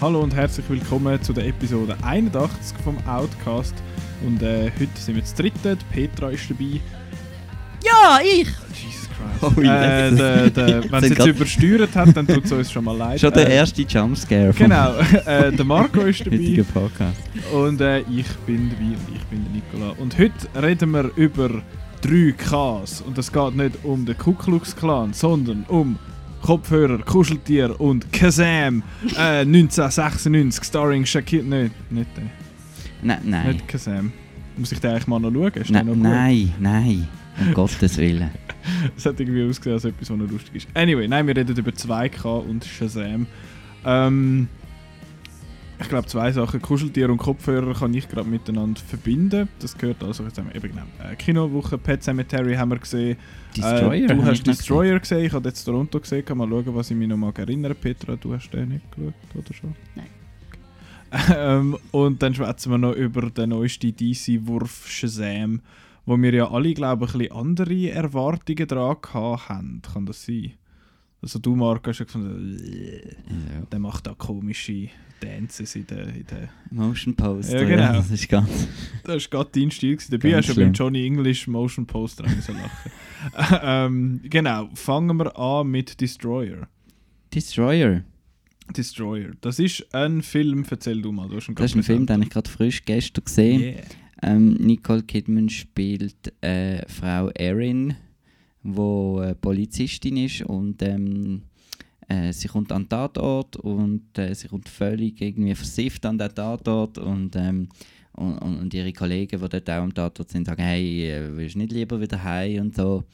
Hallo und herzlich willkommen zu der Episode 81 vom Outcast. Und äh, heute sind wir zu dritten. Petra ist dabei. Ja, ich! Jesus Christ. Oh, äh, yes. der, der, wenn es Sind jetzt übersteuert hat, dann tut es uns schon mal leid. Schon der Äh, erste Jumpscare Genau, äh, der Marco ist dabei Podcast. und äh, ich bin dabei und ich bin der Nicola. Und heute reden wir über 3 Ks. Und es geht nicht um den Ku Klux Klan, sondern um Kopfhörer, Kuscheltier und Kazam äh, 1996 starring Shakir. Nein, nicht der. Nein, nein. Nicht Kazam. Muss ich den eigentlich mal noch schauen? Ist Nein, noch nein, nein. Um Gottes Willen. Es hat irgendwie ausgesehen, als etwas, was noch lustig ist. Anyway, nein, wir reden über 2K und Shazam. Ähm, ich glaube, zwei Sachen. Kuscheltier und Kopfhörer kann ich gerade miteinander verbinden. Das gehört also, jetzt haben wir eben genau, äh, Kinowoche, Pet Cemetery haben wir gesehen. Destroyer. Äh, du hast Destroyer gesehen, ich habe jetzt Toronto gesehen. Kann mal schauen, was ich mich noch mal erinnere. Petra, du hast den nicht geschaut, oder schon? Nein. ähm, und dann schwätzen wir noch über den neuesten DC-Wurf Shazam, wo wir ja alle, glaube ich, ein bisschen andere Erwartungen dran gehabt haben. Kann das sein? Also du, Marc, hast ja gefunden, gesehen. Ja. der macht da komische Dances in der... In der Motion Poster. Ja, genau. Das ist ganz. das war gerade dein Stil. gewesen. Dabei hast du beim. Johnny English Motion Poster müssen lachen. ähm, genau, fangen wir an mit Destroyer. Destroyer. Destroyer. Das ist ein Film, erzähl du mal. Du hast Das ist ein Film, den ich gerade frisch gestern gesehen Yeah. ähm, Nicole Kidman spielt äh, Frau Erin, wo äh, Polizistin ist und ähm, äh, sie kommt an den Tatort und äh, sie kommt völlig irgendwie versifft an den Tatort und, ähm, und, und, ihre Kollegen, die dort auch am Tatort sind, sagen, hey, äh, willst du nicht lieber wieder heim und so.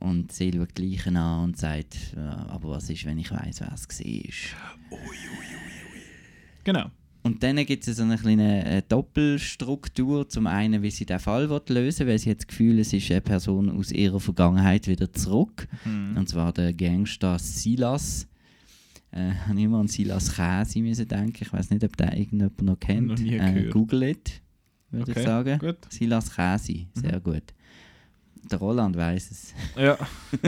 Und sie schaut gleich an und sagt, ja, aber was ist, wenn ich weiß, wer es war? Genau. Und dann gibt es so eine kleine äh, Doppelstruktur. Zum einen, wie sie den Fall lösen weil sie hat das Gefühl, es ist eine Person aus ihrer Vergangenheit wieder zurück. Mhm. Und zwar der Gangster Silas. Äh, habe ich immer an Silas Käse müssen denken. Ich weiß nicht, ob der irgendjemand noch kennt. Noch äh. Google it, würde Okay, ich sagen. gut. Silas Käse, sehr gut. Der Roland weiß es. Ja.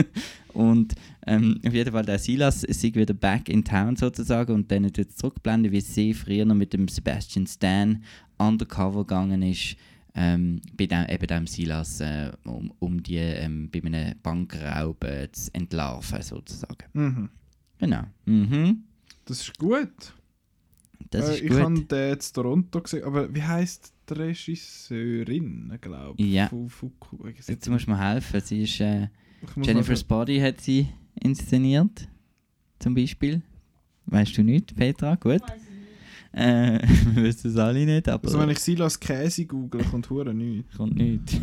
Und ähm, auf jeden Fall der Silas ist wieder back in town sozusagen und dann tut es zurückblenden, wie sie früher noch mit dem Sebastian Stan undercover gegangen ist, ähm, bei dem, eben dem Silas, äh, um, um die ähm, bei einem Bankraub äh, zu entlarven sozusagen. Mhm. Genau. Mhm. Das ist gut. Das äh, ist ich gut. habe den in Toronto gesehen, aber wie heisst die Regisseurin, glaube ich? Ja. Fuku. Jetzt musst du mir helfen. Sie ist, äh, Jennifer's Body hat sie inszeniert, zum Beispiel. Weißt du nicht, Petra? Gut. Äh, wir wissen es alle nicht, aber Also wenn ich Silas Käse google, kommt hure nichts. kommt nicht.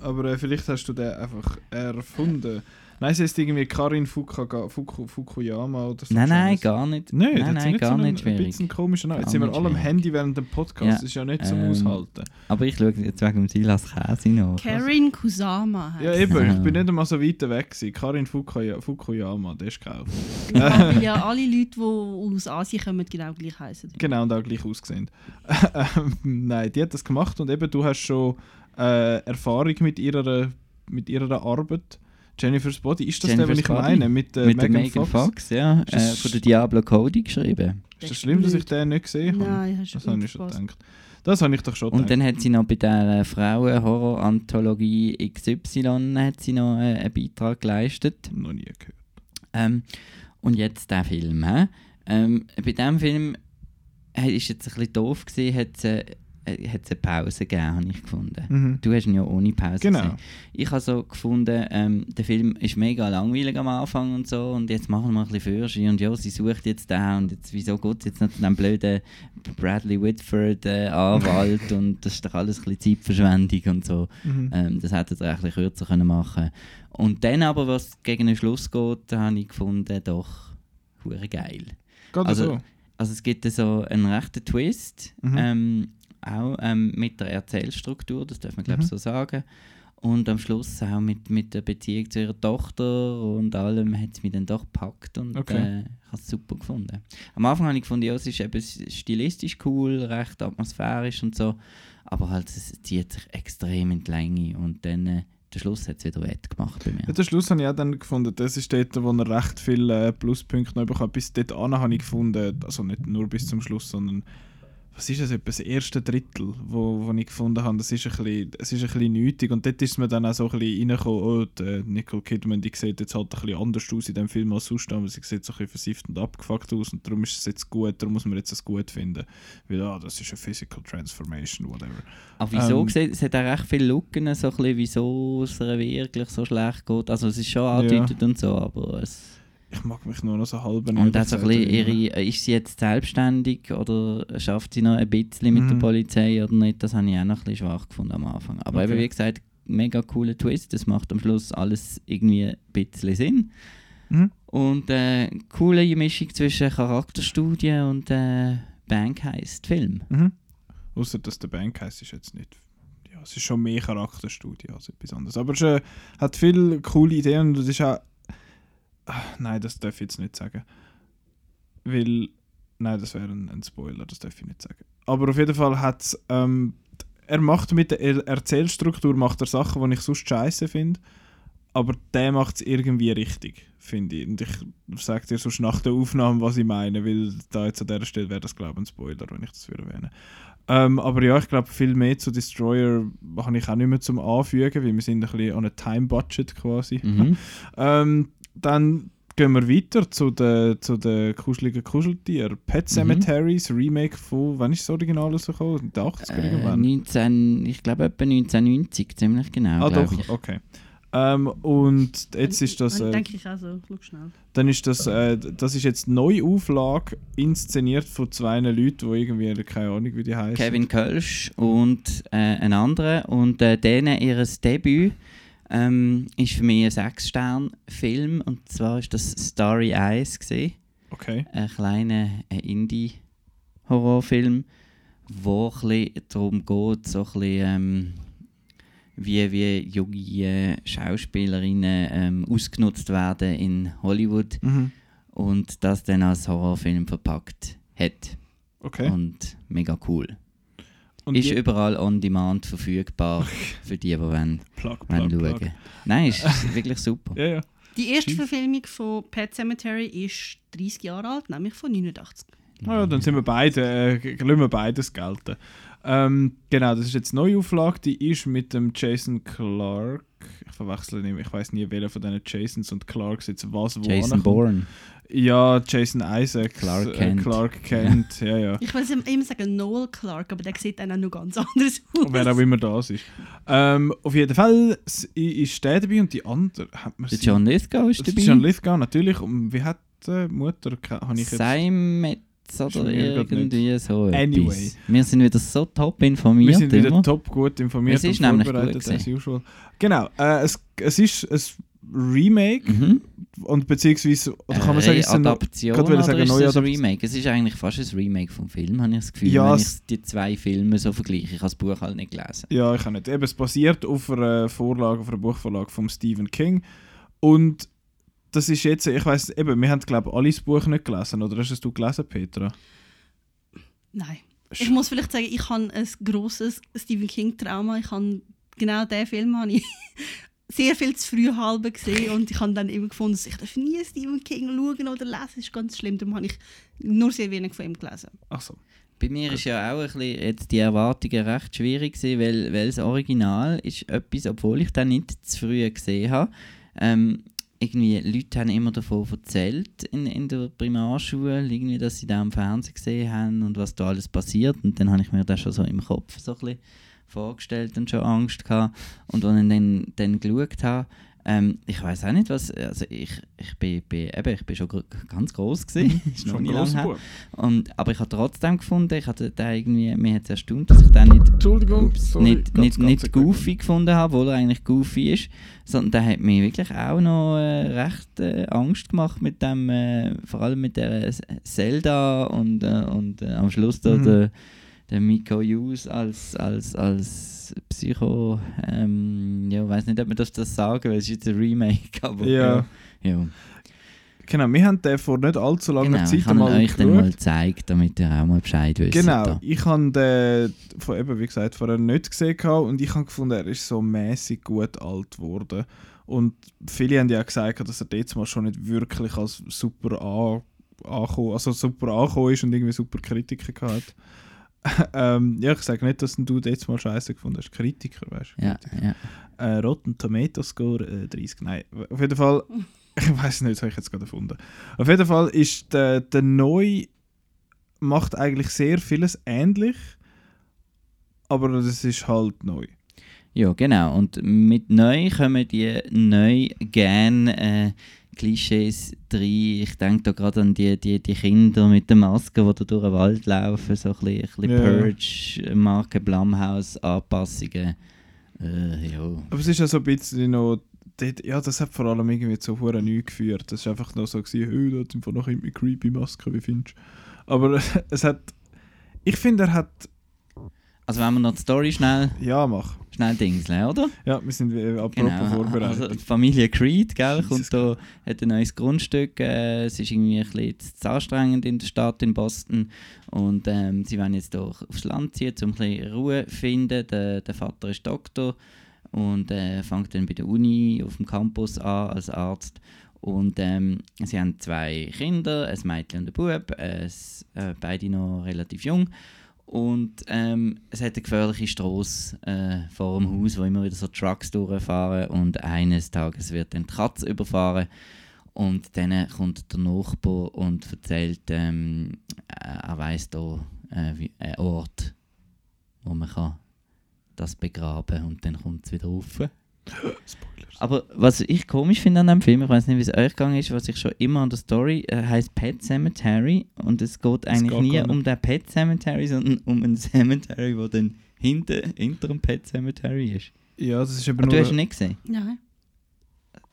Aber äh, vielleicht hast du den einfach erfunden. Nein, sie heißt irgendwie Karin Fukaga, Fuku, Fukuyama oder so. Nein, nein, gar nicht. Nein, nein, das nein, ist gar so nicht ein, ein schwierig. bisschen komischer Name. Jetzt sind wir alle am schwierig. Handy während dem Podcast. Ja, Das ist ja nicht zum ähm, Aushalten. Aber ich schaue jetzt wegen dem Silas Käse noch. Karin Kusama heißt Ja, eben. Ich bin nicht einmal so weit weg. Gewesen. Karin Fukuya, Fukuyama, der ist gekauft. Ja, weil ja alle Leute, die aus Asien kommen, genau gleich heißen. Genau, und auch gleich ausgesehen. Ähm, Nein, die hat das gemacht und eben du hast schon äh, Erfahrung mit ihrer, mit ihrer Arbeit. Jennifer's Body, ist das der, Jennifer's was ich Body? meine? Mit, äh, Mit der Megan, Megan Fox? Fox, ja. Äh, von der Diablo Cody geschrieben. Ist das schlimm, dass ich den nicht gesehen habe? Nein, hast du Das habe ich schon gedacht. Das habe ich doch schon Und gedacht. dann hat sie noch bei der Frauen-Horror-Anthologie XY hat sie noch äh, einen Beitrag geleistet. Noch nie gehört. Ähm, und jetzt der Film. He? Ähm, bei diesem Film äh, ist jetzt ein bisschen doof gewesen, hat es äh, hat's eine Pause gegeben, habe ich gefunden. Mhm. Du hast ihn ja ohne Pause Genau. gesehen. Ich habe so gefunden, ähm, der Film ist mega langweilig am Anfang und so und jetzt machen wir ein bisschen Fürschi und ja, sie sucht jetzt den und jetzt, wieso geht es jetzt noch dem blöden Bradley Whitford äh, Anwalt und das ist doch alles ein bisschen Zeitverschwendung und so. Mhm. Ähm, das hätte er ein bisschen kürzer können machen Und dann aber, was gegen den Schluss geht, habe ich gefunden, doch hure geil. Geht also- so? Also es gibt so einen rechten Twist, Mhm. ähm, auch ähm, mit der Erzählstruktur, das darf man glaube ich Mhm. so sagen. Und am Schluss auch mit, mit der Beziehung zu ihrer Tochter und allem hat es mich dann doch gepackt und Okay. äh, ich habe es super gefunden. Am Anfang habe ich gefunden, ja, es ist eben stilistisch cool, recht atmosphärisch und so, aber halt es zieht sich extrem in die Länge und dann äh, der Schluss hat es wieder wettgemacht bei mir. Ja, den Schluss habe ich auch dann gefunden, das ist dort, wo er recht viele äh, Pluspunkte noch bekommen Bis dort an habe ich gefunden, also nicht nur bis zum Schluss, sondern was ist das, etwa das erste Drittel, wo, wo ich gefunden habe, das ist ein bisschen, es ist ein bisschen nötig und dort ist mir dann auch so ein bisschen reingekommen, oh, die Nicole Kidman, die sieht jetzt halt ein bisschen anders aus in dem Film als sonst, aber sie sieht so ein bisschen versifft und abgefuckt aus und darum ist es jetzt gut, darum muss man jetzt es gut finden, weil, ah, das ist eine Physical Transformation, whatever. Aber wieso Ähm, es hat auch recht viele Lücken, so ein bisschen, wieso es wirklich so schlecht geht. Also es ist schon angedeutet und so, aber es... Ich mag mich nur noch so halb Und auch so ein bisschen ihre, ist sie jetzt selbstständig oder schafft sie noch ein bisschen mit der Mhm. Polizei oder nicht? Das habe ich auch noch ein bisschen schwach gefunden am Anfang. Aber Okay. eben, wie gesagt, mega cooler Twist. Das macht am Schluss alles irgendwie ein bisschen Sinn. Mhm. Und äh, coole Mischung zwischen Charakterstudie und äh, Bankheist-Film. Mhm. Außer dass der Bank heisst, ist jetzt nicht. Ja, es ist schon mehr Charakterstudie als etwas anderes. Aber es äh, hat viele coole Ideen und es ist auch. Ah, nein, das darf ich jetzt nicht sagen. Weil. Nein, das wäre ein, ein Spoiler, das darf ich nicht sagen. Aber auf jeden Fall hat ähm, er macht mit der Er- Erzählstruktur macht er Sachen, die ich sonst scheiße finde. Aber der macht es irgendwie richtig, finde ich. Und ich sage dir sonst nach der Aufnahme, was ich meine, weil da jetzt an dieser Stelle wäre das, glaube ich, ein Spoiler, wenn ich das würde erwähnen. Ähm, aber ja, ich glaube, viel mehr zu Destroyer habe ich auch nicht mehr zum Anfügen, weil wir sind ein bisschen on a Time-Budget quasi. Mhm. Ähm, dann gehen wir weiter zu den zu den kuscheligen Kuscheltieren. Pet Mhm. Cemeteries, Remake von, wann ist das Original rausgekommen? In den 80er Äh, irgendwann? 19, ich glaube etwa 1990, ziemlich genau, ah doch, ich. okay. Ähm, und jetzt ist das, äh, Denke ich auch so. Schau schnell. dann ist das, äh, das ist jetzt die Neuauflage, inszeniert von zwei Leuten, die irgendwie, keine Ahnung wie die heißen. Kevin Kölsch und äh, ein anderer. Und äh, denen ihres Debüt ähm, ist für mich ein Sechs-Stern-Film. Und zwar ist das Starry Eyes gesehen, Okay. ein kleiner Indie-Horrorfilm, wo ein darum geht, so ein bisschen, ähm, wie, wie junge äh, Schauspielerinnen ähm, ausgenutzt werden in Hollywood Mhm. und das dann als Horrorfilm verpackt hat. Okay. Und mega cool. Und ist überall on demand verfügbar für die, die wollen, plug, wollen plug, schauen. plug. Nein, ist wirklich super. Ja, ja. Die erste Schief. Verfilmung von Pet Cemetery ist 30 Jahre alt, nämlich von 89. Ah, ja, dann sind wir beide, äh, lassen wir beides gelten. Ähm, genau, das ist jetzt die Neuauflage, die ist mit dem Jason Clark. Ich verwechsel nicht, mehr, ich weiß nie, welcher von diesen Jasons und Clarks jetzt was wo Jason. Bourne. Ja, Jason Isaac. Clark äh, Kent. Clark Kent, ja, ja. Ich will immer sagen Noel Clark, aber der sieht dann auch noch ganz anders aus. Wer auch immer das ist. Ähm, auf jeden Fall ist der dabei und die andere hat man John Lithgow ist dabei. ist John Lithgow, natürlich. Und wie hat die Mutter, habe ich jetzt... Simetz Ist oder grad irgendwie so Anyway. etwas. Wir sind wieder so top Wir informiert. sind wieder immer. top gut informiert Es ist und nämlich vorbereitet, gut as usual. Genau, äh, es, es ist ein Remake Mhm. und beziehungsweise, oder kann man Eine sagen, es ist eine, Adaption oder sagen, ist neue es ein. Remake? Es ist eigentlich fast ein Remake vom Film, habe ich das Gefühl, Ja, wenn ich die zwei Filme so vergleiche. Ich habe das Buch halt nicht gelesen. ja, ich kann nicht. Eben, es basiert auf einer Vorlage, auf einer Buchvorlage von Stephen King und das ist jetzt, ich weiß eben, wir haben glaube ich alle das Buch nicht gelesen, oder hast es du gelesen, Petra? Nein. Ich muss vielleicht sagen, ich habe ein grosses Stephen King-Trauma. Ich habe genau diesen Film habe ich sehr viel zu früh halb gesehen und ich habe dann immer gefunden, dass ich darf nie Stephen King schauen oder lesen. Das ist ganz schlimm. Darum habe ich nur sehr wenig von ihm gelesen. Ach so. Bei mir ist ja auch ein bisschen jetzt die Erwartungen recht schwierig gewesen, weil, weil das Original ist etwas, obwohl ich das nicht zu früh gesehen habe. Ähm, irgendwie, Leute haben immer davon erzählt in, in der Primarschule, irgendwie, dass sie da am Fernsehen gesehen haben und was da alles passiert. Und dann habe ich mir das schon so im Kopf so ein bisschen vorgestellt und schon Angst gehabt. Und als ich dann, dann geschaut habe, ähm, ich weiß auch nicht, was. Also ich, ich, bin, bin, eben, ich bin schon ganz groß gesehen. ist noch Schon nie lange her. Und, aber ich habe trotzdem gefunden, ich hatte da irgendwie, mir hat es erstaunt, dass ich den nicht, Entschuldigung, ups, sorry, nicht, ganz, nicht, ganz nicht goofy gefunden habe, obwohl er eigentlich goofy ist, sondern der hat mir wirklich auch noch äh, recht äh, Angst gemacht mit dem, äh, vor allem mit der Zelda und, äh, und äh, am Schluss da Mhm. der, der Miko Hughes als, als, als Psycho, ähm, ja, weiß nicht, ob man das, das sagen, weil es ist jetzt ein Remake, aber Ja. ja. Genau, wir haben den vor nicht allzu langer Genau, Zeit ich habe mal euch dann geschaut. mal gezeigt, damit ihr auch mal Bescheid wisst. Genau, da. ich habe den, von, eben, wie gesagt, vorher nicht gesehen und ich habe gefunden, er ist so mäßig gut alt geworden. Und viele haben ja auch gesagt, dass er jetzt mal schon nicht wirklich als super an, angekommen, also super angekommen ist und irgendwie super Kritiker gehabt. ähm, ja, ich sage nicht, dass du jetzt mal scheiße gefunden hast. Kritiker, weißt du? Ja, ja. Äh, Rotten Tomato Score äh, 30. Nein, auf jeden Fall. Ich weiß nicht, habe ich jetzt gerade erfunden. Auf jeden Fall ist der, der neu macht eigentlich sehr vieles ähnlich, aber das ist halt neu. Ja, genau. Und mit neu kommen die neu gerne äh, Klischees rein. Ich denke da gerade an die, die, die Kinder mit den Masken, die da durch den Wald laufen, so ein bisschen, ein bisschen Ja. Purge, Marke Blumhouse, Anpassungen. Äh, ja. Aber es ist ja so ein bisschen noch. Ja, das hat vor allem irgendwie zu hure neu geführt. Das war einfach noch so, gewesen, hey, da hat einfach noch irgendwie creepy Maske, wie findest du? Aber es hat. Ich finde, er hat. Also wenn wir noch die Story schnell, Ja, mach. Schnell dingseln, oder? Ja, wir sind äh, apropos Genau, vorbereitet. also Familie Creed, gell, Jesus kommt da, hat ein neues Grundstück. Äh, es ist irgendwie ein bisschen zu anstrengend in der Stadt in Boston und ähm, sie wollen jetzt hier aufs Land ziehen, um ein bisschen Ruhe zu finden. Der, der Vater ist Doktor und äh, fängt dann bei der Uni auf dem Campus an als Arzt. Und ähm, sie haben zwei Kinder, ein Mädchen und ein Bub, äh, äh, beide noch relativ jung. Und ähm, es hat eine gefährliche Straße äh, vor dem Haus, wo immer wieder so Trucks durchfahren. Und eines Tages wird die Katze überfahren. Und dann kommt der Nachbar und erzählt, ähm, äh, er weiss da äh, einen Ort, wo man kann das begraben und dann kommt es wieder rauf. Spoilers. Aber was ich komisch finde an dem Film, ich weiß nicht, wie es euch gegangen ist, was ich schon immer an der Story äh, heißt Pet Cemetery und es geht eigentlich geht nie um den Pet Cemetery, sondern um ein Cemetery, wo dann hinter, hinter dem Pet Cemetery ist. Ja, das ist aber Ah, du nur. hast ihn nicht gesehen? Nein.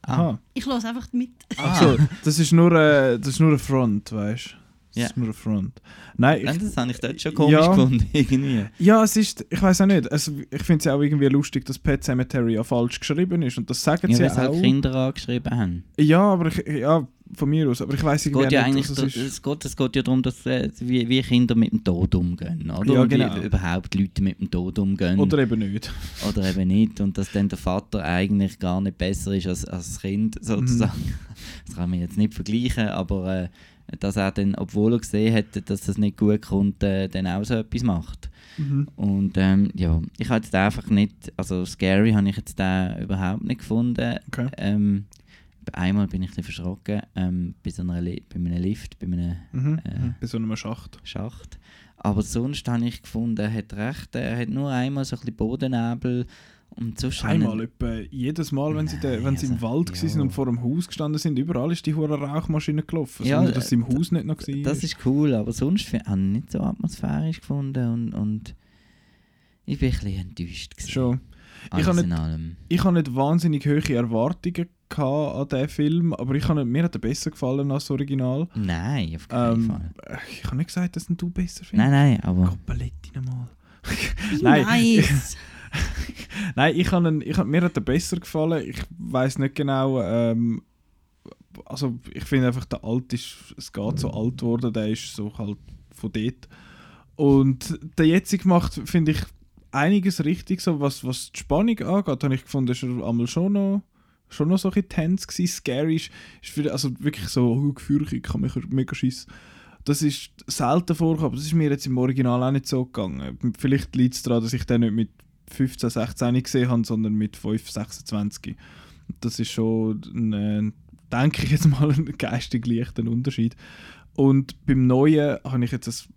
Aha. Ich höre einfach mit. Ah. Achso, das ist nur, äh, das ist nur ein Front, weißt du? Das Ja. ist nur ein Front. Nein, ich, das habe ich dort schon komisch Ja. gefunden, irgendwie. ja, es ist, ich weiß auch nicht. Also, ich finde es auch irgendwie lustig, dass Pet Cemetery ja falsch geschrieben ist und das sagen Ja, sie ja halt auch. Kinder angeschrieben haben. Ja, aber ich, ja, von mir aus. Aber ich weiß Es irgendwie geht ja eigentlich nicht, was es es geht, es geht ja darum, dass, äh, wie, wie Kinder mit dem Tod umgehen. Oder? Ja, Und wie genau. überhaupt Leute mit dem Tod umgehen. Oder eben nicht. oder eben nicht und dass dann der Vater eigentlich gar nicht besser ist als, als das Kind sozusagen. Mhm. Das kann man jetzt nicht vergleichen, aber äh, dass er dann, obwohl er gesehen hätte, dass das nicht gut kommt, äh, dann auch so etwas macht. Mhm. Und ähm, ja, ich habe jetzt einfach nicht, also scary habe ich jetzt den überhaupt nicht gefunden. Okay. Ähm, einmal bin ich ein verschrocken, ähm, bei, so einer bei einem Lift, bei einem Mhm. Äh. mhm. Bei so einem Schacht. Schacht. Aber sonst habe ich gefunden, er hat recht, er hat nur einmal so ein bisschen Bodennebel und ich- Einmal, etwa jedes Mal, wenn sie, de, wenn sie im also, Wald ja. waren und vor dem Haus gestanden sind, überall ist die hure Rauchmaschine gelaufen. Ja, dass sie im Haus nicht noch war. Das ist cool, aber sonst habe ich nicht so atmosphärisch gefunden und, und ich bin ein bisschen enttäuscht. gewesen. Schon. Alles habe allem. Ich nicht wahnsinnig hohe Erwartungen an diesen Film, aber ich habe, mir hat er besser gefallen als das Original. Nein, auf keinen Ähm, Fall. ich habe nicht gesagt, dass du besser findest. Nein, nein, aber Koppeletti mal. Nein. Nice. Nein, ich habe ihn, ich mir hat er besser gefallen. Ich weiß nicht genau. Ähm, also ich finde einfach, der alt ist, es geht so alt worden, der ist so halt von dort. Und der jetzige macht, finde ich, einiges richtig, so was, was die Spannung angeht, habe ich gefunden, ist er einmal schon noch, schon noch so ein tense gewesen. Scary ist, für, also wirklich so, oh, ich kann mich mega schießen. Das ist selten vorgekommen, aber das ist mir jetzt im Original auch nicht so gegangen. Vielleicht liegt es daran, dass ich den nicht mit 15, 16 gesehen habe, sondern mit 5, 26. Das ist schon, ein, denke ich jetzt mal, ein geistig leichter Unterschied. Und beim Neuen habe ich jetzt das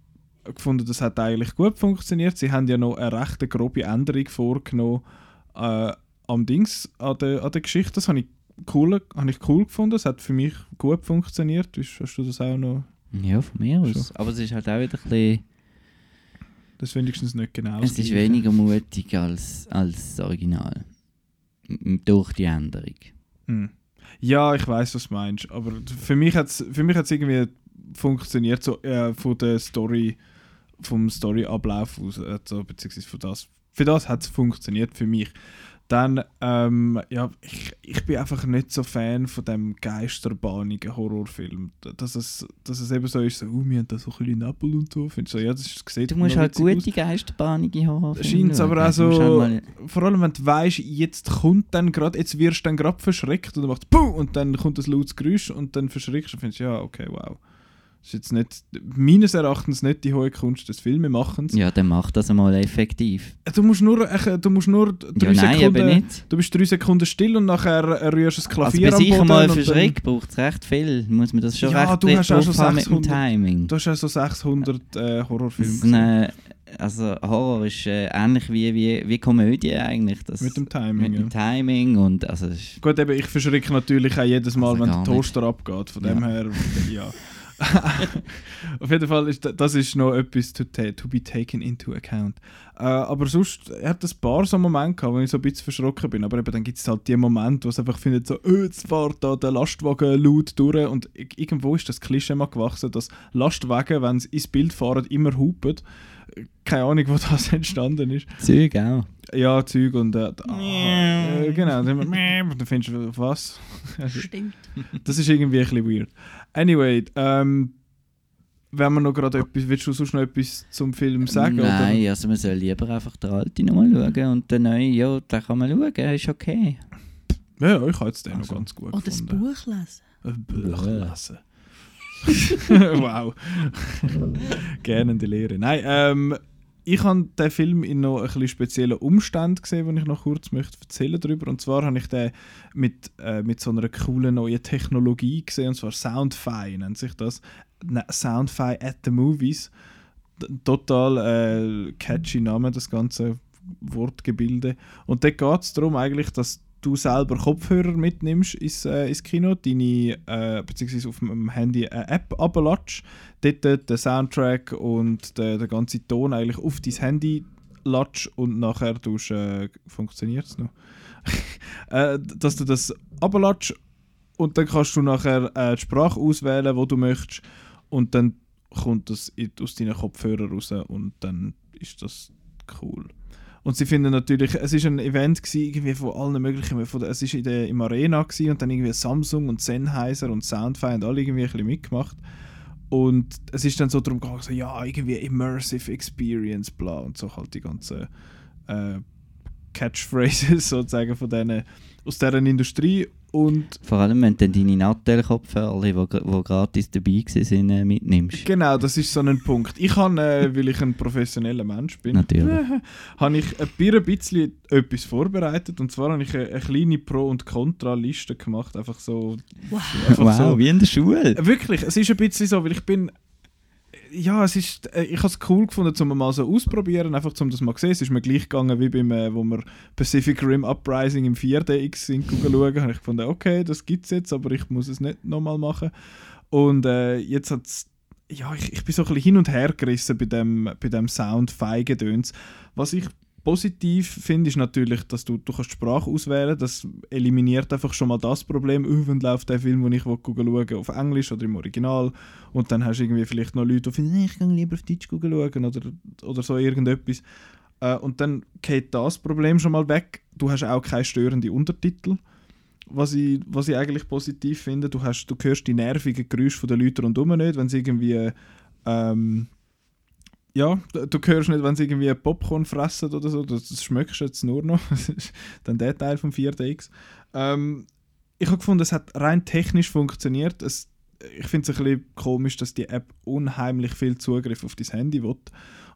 gefunden, das hat eigentlich gut funktioniert. Sie haben ja noch eine recht grobe Änderung vorgenommen äh, am Dings, an der, an der Geschichte. Das habe ich, cool, habe ich cool gefunden. Es hat für mich gut funktioniert. Hast hast du das auch noch? ja, von mir aus. Schon. Aber es ist halt auch wieder ein bisschen, Das wenigstens nicht genau. es ist weniger mutig als, als das Original. Durch die Änderung. Hm. Ja, ich weiß, was du meinst. Aber für mich hat es irgendwie funktioniert, so äh, von der Story, vom Storyablauf aus, also, beziehungsweise für das. Für das hat es funktioniert für mich. Dann, ähm, ja, ich, ich bin einfach nicht so Fan von dem geisterbahnigen Horrorfilm. Dass es, dass es eben so ist, so, oh, wir haben da so ein bisschen Nebel und so. Findest du so, ja, das ist, sieht Du musst halt gute Geisterbahnige haben. Scheint es aber auch halt so, mal- vor allem wenn du weißt, jetzt kommt dann gerade, jetzt wirst du dann gerade verschreckt und dann macht Puh! und dann kommt das lautes Geräusch und dann verschreckst du und findest, ja, okay, wow. Das ist jetzt nicht, meines Erachtens nicht die hohe Kunst des Filmemachens. Ja, dann mach das einmal effektiv. Du musst nur, äh, du musst nur drei Ja, nein, Sekunden, eben nicht. du bist drei Sekunden still und nachher äh, rührst du das Also Klavier bei am Boden mal und für Schreck braucht es recht viel. Muss man das schon Ja, recht du hast auch schon haben mit dem 600 Timing. Du hast ja so 600 äh, Horrorfilme also Horror ist äh, ähnlich wie, wie, wie Komödie eigentlich. Das, mit dem Timing. mit dem ja. Timing und also Gut, eben, ich verschrecke natürlich auch jedes Mal, Also wenn der gar nicht. Toaster abgeht. Von Ja. dem her, ja. Auf jeden Fall ist da- das ist noch etwas to, to be taken into account. Äh, aber sonst, er hat ein paar so Momente gehabt, wo ich so ein bisschen verschrocken bin. Aber eben, dann gibt es halt die Momente, wo es einfach findet, so, oh, jetzt fährt da der Lastwagen laut durch. Und irgendwo ist das Klischee mal gewachsen, dass Lastwagen, wenn sie ins Bild fahren, immer hupen. Keine Ahnung, wo das entstanden ist. Zeug auch. Ja, Zeug und äh, ah, äh, genau. Dann, immer, dann findest du, was? Stimmt. Das ist irgendwie ein bisschen weird. Anyway, ähm, wenn wir noch gerade etwas, willst du sonst noch etwas zum Film sagen? Nein, also man soll lieber einfach den alten nochmal schauen und den neuen, ja, den kann man schauen, ist okay. Oder? Ja, ich habe jetzt den Also. noch ganz gut Oder das. Buch lesen. Ein Buch lesen. wow. Gerne in die Lehre. Nein, ähm, ich habe den Film in noch ein bisschen speziellen Umständen gesehen, den ich noch kurz möchte erzählen darüber. Und zwar habe ich den mit, äh, mit so einer coolen neuen Technologie gesehen, und zwar Soundfy nennt sich das. Ne, Soundfy at the Movies. Total äh, catchy Name, das ganze Wortgebilde. Und da geht es darum eigentlich, dass du selber Kopfhörer mitnimmst ins, äh, ins Kino, deine, äh, beziehungsweise auf dem Handy eine App abladest, dort den Soundtrack und den, den ganzen Ton eigentlich auf dein Handy ladest und nachher tust, äh, funktioniert es noch? äh, dass du das abladest und dann kannst du nachher äh, die Sprache auswählen, wo du möchtest und dann kommt das aus deinen Kopfhörern raus und dann ist das cool. Und sie finden natürlich, es ist ein Event gewesen, irgendwie von allen möglichen, von der, es ist in der, im Arena gewesen, und dann irgendwie Samsung und Sennheiser und Soundfy und alle irgendwie ein bisschen mitgemacht. Und es ist dann so darum gegangen, so, ja, irgendwie Immersive Experience, bla, und so halt die ganzen äh, Catchphrases sozusagen von denen, aus deren Industrie. Und Vor allem, wenn du dann deine Nattel-Kopfhörer, die wo, wo gratis dabei waren, äh, mitnimmst. genau, das ist so ein Punkt. Ich habe, äh, weil ich ein professioneller Mensch bin, Natürlich. habe ich ein bi- ein bisschen etwas vorbereitet. Und zwar habe ich eine, eine kleine Pro- und Contra-Liste gemacht. Einfach so. Wow. Einfach Wow, so. wie in der Schule. Wirklich, es ist ein bisschen so, weil ich bin. Ja, es ist, äh, ich habe es cool gefunden, um mal so ausprobieren, einfach um das mal zu sehen. Es ist mir gleich gegangen, wie beim, äh, wo wir Pacific Rim Uprising im 4DX sind schauen. habe ich gefunden, okay, das gibt es jetzt, aber ich muss es nicht nochmal machen. Und äh, jetzt hat ja, ich, ich bin so ein bisschen hin und her gerissen bei dem, bei dem Sound-Feigedöns. Was ich positiv finde, ist natürlich, dass du, du kannst die Sprache auswählen Das eliminiert einfach schon mal das Problem, oh, wenn läuft der Film, den ich schauen auf Englisch oder im Original. Und dann hast du irgendwie vielleicht noch Leute, die finden, «Nee, ich gehe lieber auf Deutsch schauen oder, oder so irgendetwas. Äh, und dann geht das Problem schon mal weg. Du hast auch keine störenden Untertitel. Was ich, was ich eigentlich positiv finde, du, hast, du hörst die nervigen Geräusche der Leute rundherum nicht, wenn sie irgendwie ähm, ja, du, hörst nicht, wenn sie irgendwie Popcorn fressen oder so, das, das schmeckst jetzt nur noch. Das ist dann der Teil vom 4DX. Ähm, ich habe gefunden, es hat rein technisch funktioniert. Es, ich finde es ein bisschen komisch, dass die App unheimlich viel Zugriff auf dein Handy will.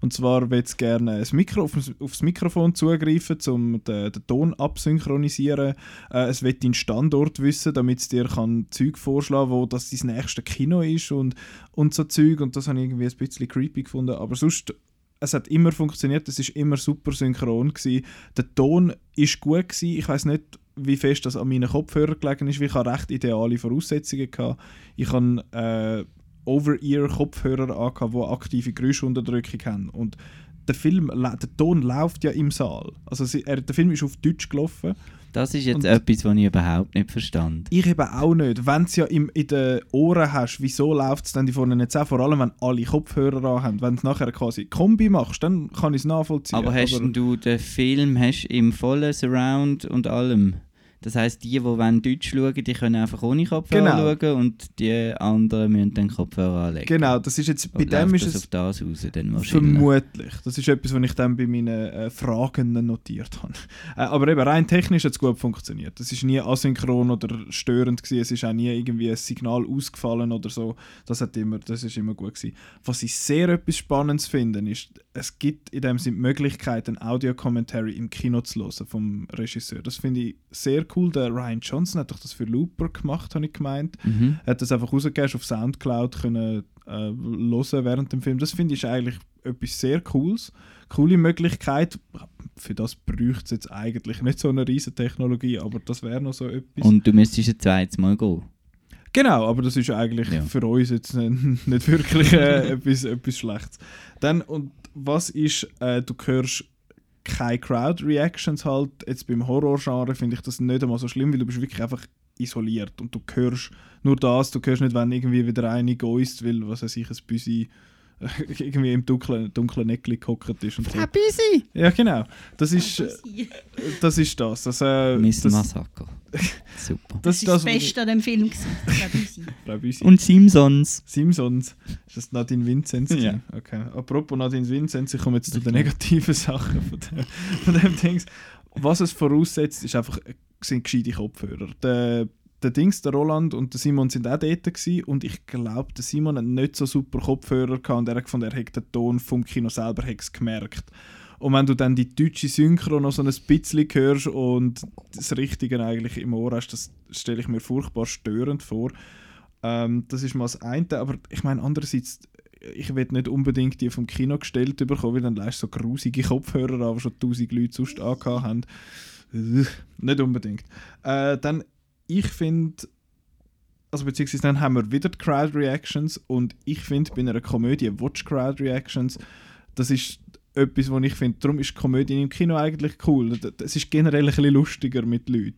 Und zwar will es gerne das Mikro, auf, aufs Mikrofon zugreifen, um den, den Ton absynchronisieren. Äh, es will deinen Standort wissen, damit es dir kann Zeug vorschlagen kann, wo das dein nächste Kino ist und, und so Zeug. Und das habe ich irgendwie ein bisschen creepy gefunden. Aber sonst, es hat immer funktioniert, es ist immer super synchron gewesen. Der Ton ist gut gewesen. Ich weiß nicht, wie fest das an meinen Kopfhörern gelegen ist, ich habe recht ideale Voraussetzungen hatte. Ich habe äh, Over-Ear-Kopfhörer angehabt, die aktive Geräuschunterdrückung haben. Und der Film, der Ton läuft ja im Saal. Also sie, er, der Film ist auf Deutsch gelaufen Das ist jetzt Und- etwas, was ich überhaupt nicht verstand. Ich eben auch nicht. Wenn du es ja im, in den Ohren hast, wieso läuft es dann die vorne nicht auch? Vor allem, wenn alle Kopfhörer anhaben. Wenn du nachher quasi Kombi machst, dann kann ich es nachvollziehen. Aber hast denn du den Film hast im vollen Surround und allem? Das heisst, die, die wollen Deutsch schauen, die können einfach ohne Kopfhörer Genau. schauen und die anderen müssen dann Kopfhörer anlegen. Genau, das ist jetzt, bei dem ist das es auf das raus, dann wahrscheinlich. Vermutlich. Das ist etwas, was ich dann bei meinen äh, Fragen notiert habe. Äh, aber eben rein technisch hat es gut funktioniert. Es ist nie asynchron oder störend gewesen. Es ist auch nie irgendwie ein Signal ausgefallen oder so. Das hat immer, das ist immer gut gewesen. Was ich sehr etwas Spannendes finde, ist, es gibt in dem Sinne die Möglichkeit, ein Audio-Commentary im Kino zu hören vom Regisseur. Das finde ich sehr cool. Der Ryan Johnson hat doch das für Looper gemacht, habe ich gemeint Mhm. hat das einfach rausgegeben, auf Soundcloud können äh, hören während dem Film. Das finde ich eigentlich etwas sehr Cooles. Coole Möglichkeit. Für das bräuchte es jetzt eigentlich nicht so eine riesen Technologie, aber das wäre noch so etwas. Und du müsstest ein zweites Mal gehen. Genau, aber das ist eigentlich Ja. für uns jetzt nicht, nicht wirklich äh, etwas, etwas Schlechtes. Dann, und was ist, äh, du hörst keine Crowd-Reactions halt. Jetzt beim Horror-Genre finde ich das nicht einmal so schlimm, weil du bist wirklich einfach isoliert und du hörst nur das, du hörst nicht, wenn irgendwie wieder eine geäust, weil, was weiß ich, ein äh, irgendwie im dunklen, dunklen Eckli gehockt ist und so. busy! Ja, genau. Das ist, äh, das ist das. Das, äh, Miss das, Massaker. Super. das, Das ist das Beste an dem Film. Büsi. Und Simpsons. Simpsons. Ist das Nadine Vincenz? Ja. Okay. Apropos Nadine Vincenz, ich komme jetzt zu den negativen Sachen von dem, von dem Dings. Was es voraussetzt, ist einfach, sind gescheite Kopfhörer. Der, der Dings, der Roland und der Simon sind auch dort gewesen, und ich glaube, der Simon hat nicht so super Kopfhörer gehabt und er hat gefunden, er hat den Ton vom Kino selber gemerkt. Und wenn du dann die deutsche Synchro noch so ein bisschen hörst und das Richtige eigentlich im Ohr hast, das stelle ich mir furchtbar störend vor. Ähm, das ist mal das eine, aber ich meine andererseits, ich will nicht unbedingt die vom Kino gestellt bekommen, weil dann leist so grusige Kopfhörer an, die schon tausend Leute sonst angehabt haben. Nicht unbedingt. Äh, dann, ich finde, also beziehungsweise dann haben wir wieder die Crowd Reactions und ich finde, bei einer Komödie Watch Crowd Reactions, das ist etwas, was ich finde, darum ist Komödie im Kino eigentlich cool. Es ist generell ein bisschen lustiger mit Leuten.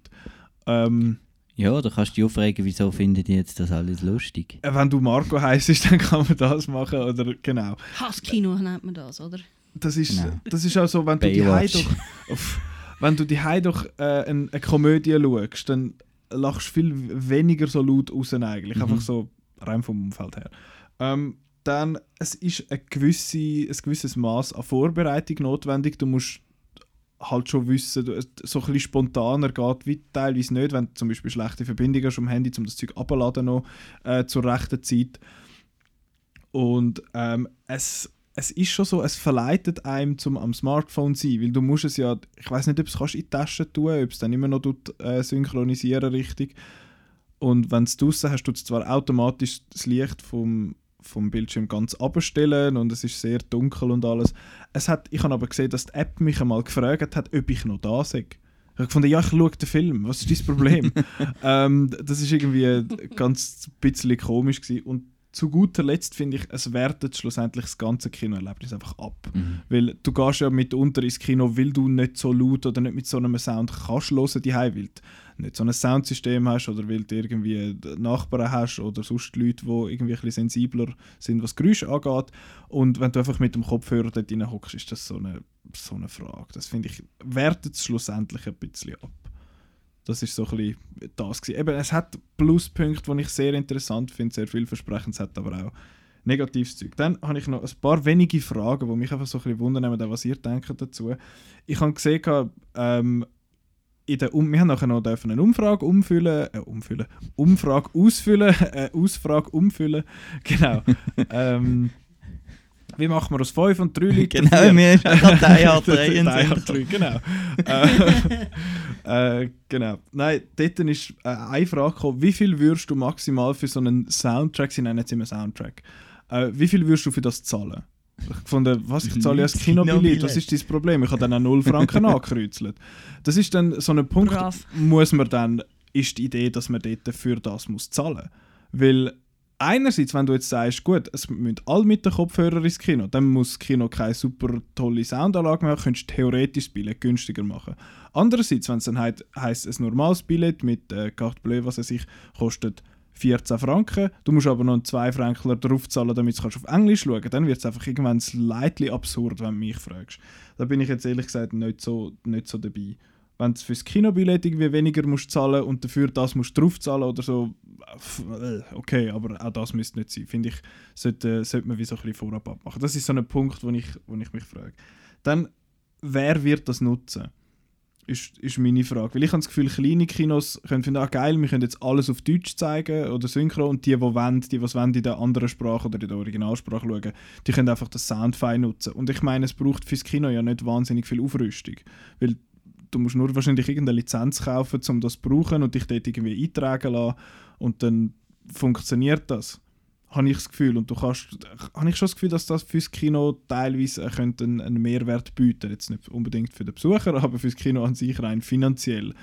Ähm, Ja, da kannst du dich aufregen, wieso finden die jetzt das alles lustig? Äh, Wenn du Marco heisst, dann kann man das machen. Oder genau. Hasskino nennt man das, oder? Das ist, Genau. das ist auch so, wenn du die Uff. wenn du die doch äh, eine, eine Komödie schaust, dann lachst viel weniger so laut raus eigentlich. Mhm. Einfach so rein vom Umfeld her. Ähm, dann, es ist ein, gewisse, ein gewisses Maß an Vorbereitung notwendig. Du musst halt schon wissen, du, so ein bisschen spontaner geht, wie teilweise nicht, wenn du zum Beispiel schlechte Verbindungen hast am Handy, um das Zeug abzuladen noch äh, zur rechten Zeit. Und ähm, es, es ist schon so, es verleitet einem zum am Smartphone sein, weil du musst es ja, ich weiß nicht, ob es kannst in die Tasche tun, ob es dann immer noch tut, äh, synchronisieren richtig. Und wenn es draussen hast, tut es zwar automatisch das Licht vom, vom Bildschirm ganz abstellen und es ist sehr dunkel und alles. Es hat, ich habe aber gesehen, dass die App mich einmal gefragt hat, ob ich noch da sei. Ich habe gefunden, ja, ich schaue den Film, was ist dein Problem? ähm, das ist irgendwie ganz ein bisschen komisch gewesen. Und zu guter Letzt finde ich, es wertet schlussendlich das ganze Kinoerlebnis einfach ab. Mhm. Weil du gehst ja mitunter ins Kino, weil du nicht so laut oder nicht mit so einem Sound kannst hören, die weil du nicht so ein Soundsystem hast oder weil du irgendwie Nachbarn hast oder sonst Leute, die irgendwie ein bisschen sensibler sind, was Geräusche angeht. Und wenn du einfach mit dem Kopfhörer dort hockst, ist das so eine, so eine Frage. Das finde ich, wertet es schlussendlich ein bisschen ab. Das ist so ein bisschen das gewesen. Eben, es hat Pluspunkte, die ich sehr interessant finde, sehr vielversprechend, es hat aber auch negatives Zeug. Dann habe ich noch ein paar wenige Fragen, die mich einfach so ein bisschen wundern, was ihr denkt dazu. Ich habe gesehen, ähm, in der um wir haben nachher noch dürfen eine Umfrage umfüllen, äh, umfüllen, Umfrage ausfüllen, äh, Ausfrage umfüllen, genau. ähm, wie machen wir aus 5 und 3 Liter Genau, auch gerade Die Hard 3 Die in den Hard Sinn 3, genau. Äh, äh, genau. Nein, dort ist äh, eine Frage gekommen, wie viel würdest du maximal für so einen Soundtrack, sie nennen jetzt immer Soundtrack, äh, wie viel würdest du für das zahlen? Ich fand, was, ich zahle ja das Kinobillett, was ist dein Problem? Ich habe dann auch 0 Franken angekreuzelt. Das ist dann so ein Punkt, Brav. muss man dann, ist die Idee, dass man dort für das muss zahlen. Weil einerseits, wenn du jetzt sagst, gut, es müssen alle mit den Kopfhörern ins Kino, dann muss das Kino keine super tolle Soundanlage haben, könntest theoretisch das Billett günstiger machen. Andererseits, wenn es dann heisst, heisst, ein normales Billett mit äh, Carte Bleue, was es sich kostet 14 Franken, du musst aber noch einen 2 Frankler draufzahlen, damit du auf Englisch schauen kannst, dann wird es einfach irgendwann slightly absurd, wenn du mich fragst. Da bin ich jetzt ehrlich gesagt nicht so, nicht so dabei wenn du fürs Kinobillett irgendwie weniger musst zahlen und dafür das musst draufzahlen oder so, äh, okay, aber auch das müsste nicht sein. Finde ich, sollte, sollte man wie so ein bisschen vorab abmachen. Das ist so ein Punkt, wo ich, wo ich mich frage. Dann, wer wird das nutzen? Ist, ist meine Frage. Weil ich habe das Gefühl, kleine Kinos können finden, ah geil, wir können jetzt alles auf Deutsch zeigen oder synchron und die, die wollen, die, die wollen, in der anderen Sprache oder in der Originalsprache schauen, die können einfach das Soundfile nutzen. Und ich meine, es braucht fürs Kino ja nicht wahnsinnig viel Aufrüstung. Weil du musst nur wahrscheinlich irgendeine Lizenz kaufen, um das zu brauchen und dich dort irgendwie eintragen lassen und dann funktioniert das. Habe ich das Gefühl. Und du kannst, habe ich schon das Gefühl, dass das fürs Kino teilweise könnte einen, einen Mehrwert bieten. Jetzt nicht unbedingt für den Besucher, aber fürs Kino an sich rein finanziell.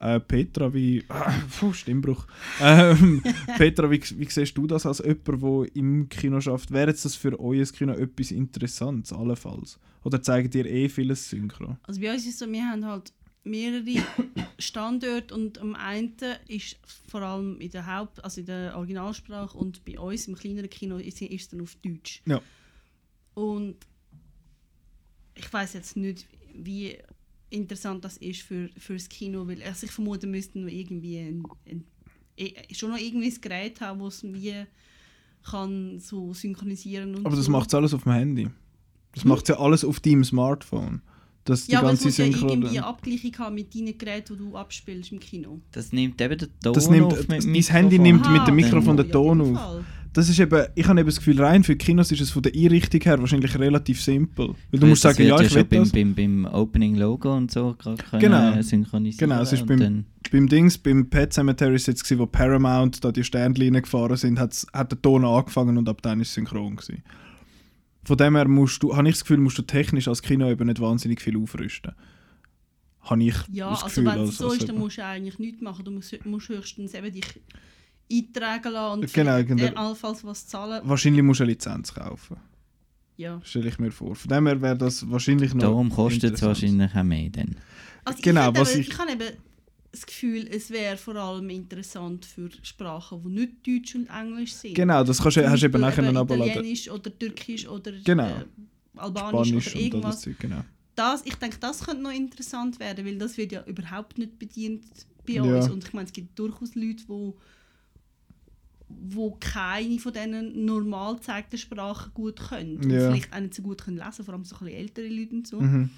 Äh, Petra, wie. Äh, puh, Stimmbruch. Ähm, Petra, wie, wie siehst du das als jemand, der im Kino schafft? Wäre jetzt das für euer Kino etwas Interessantes, allenfalls? Oder zeigen dir eh vieles Synchro? Also bei uns ist es so, wir haben halt mehrere Standorte und am einen ist vor allem in der Haupt-, also in der Originalsprache und bei uns im kleineren Kino ist es dann auf Deutsch. Ja. Und ich weiß jetzt nicht, wie interessant das ist für, für das Kino, weil also ich vermute, müssten wir irgendwie ein, ein, eh, schon noch irgendwie ein Gerät haben, das wie kann so synchronisieren und Aber das so. macht alles auf dem Handy. Das hm? macht ja alles auf deinem Smartphone. Das ja, aber es muss ja irgendwie eine Abgleichung haben mit deinen Geräten, die du abspielst im Kino. Das nimmt eben den Ton das nimmt, auf mit Mein Mikrofon. Handy nimmt mit Aha, dem Mikrofon den Ton auf jeden auf. Fall. Das ist eben, ich habe eben das Gefühl, rein für Kinos ist es von der Einrichtung her wahrscheinlich relativ simpel. Weil du Weil musst das sagen, ja, ich schon will beim, das. beim, beim Opening Logo und so Genau. synchronisieren. Genau, es ist beim- Beim Dings, beim Pet Cemetery ist jetzt gewesen, wo Paramount da die Sternlinien gefahren sind, hat's, hat der Ton angefangen und ab dann ist es synchron gewesen. Von dem her musst du, habe ich das Gefühl, musst du technisch als Kino eben nicht wahnsinnig viel aufrüsten. Habe ich Ja, das also Gefühl. wenn es als- so als ist, dann musst du eigentlich nichts machen. Du musst, musst höchstens eben dich eintragen lassen und Genau, genau. äh, allenfalls was zahlen. Wahrscheinlich musst du eine Lizenz kaufen, Ja. stelle ich mir vor. Von dem her wäre das wahrscheinlich noch darum kostet es wahrscheinlich auch mehr dann. Also Genau, ich, was eben, ich- ich habe eben das Gefühl, es wäre vor allem interessant für Sprachen, die nicht Deutsch und Englisch sind. Genau, das kannst du, Zum hast du eben nachher eben abladen. Italienisch oder Türkisch oder Genau. äh, Albanisch Spanisch oder und all das irgendwas. Zeug, genau. Das, ich denke, das könnte noch interessant werden, weil das wird ja überhaupt nicht bedient bei Ja. uns. Und ich meine, es gibt durchaus Leute, wo wo keine von diesen normal gezeigten Sprachen gut können. Und Ja. vielleicht auch nicht so gut können lesen, vor allem so ein bisschen ältere Leute und so. Mhm.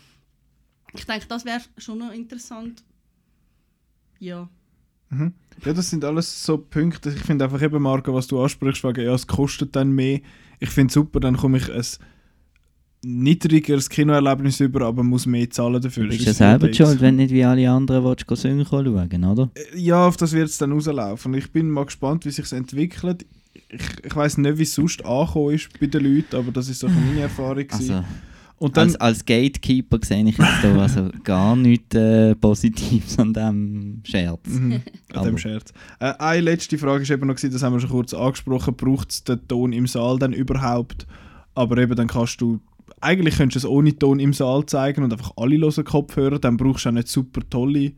Ich denke, das wäre schon noch interessant. Ja. Mhm. Ja, das sind alles so Punkte. Ich finde einfach eben, Marco, was du ansprichst, wegen, ja, es kostet dann mehr. Ich finde es super, dann komme ich ein niedrigeres Kinoerlebnis über, aber muss mehr zahlen dafür. Du bist ja selber schuld, wenn nicht wie alle anderen willst, go Synchro schauen, oder? Äh, Ja, auf das wird es dann rauslaufen. Ich bin mal gespannt, wie sich entwickelt. Ich, ich weiß nicht, wie es sonst angekommen ist bei den Leuten, aber das ist so meine Erfahrung. Also, Und dann, als, als Gatekeeper sehe ich jetzt da also gar nichts äh, Positives an diesem Scherz. Mhm, an dem Scherz. Äh, eine letzte Frage ist eben noch, das haben wir schon kurz angesprochen, braucht es den Ton im Saal dann überhaupt? Aber eben dann kannst du, eigentlich könntest du es ohne Ton im Saal zeigen und einfach alle hören Kopfhörer, dann brauchst du auch nicht super tolle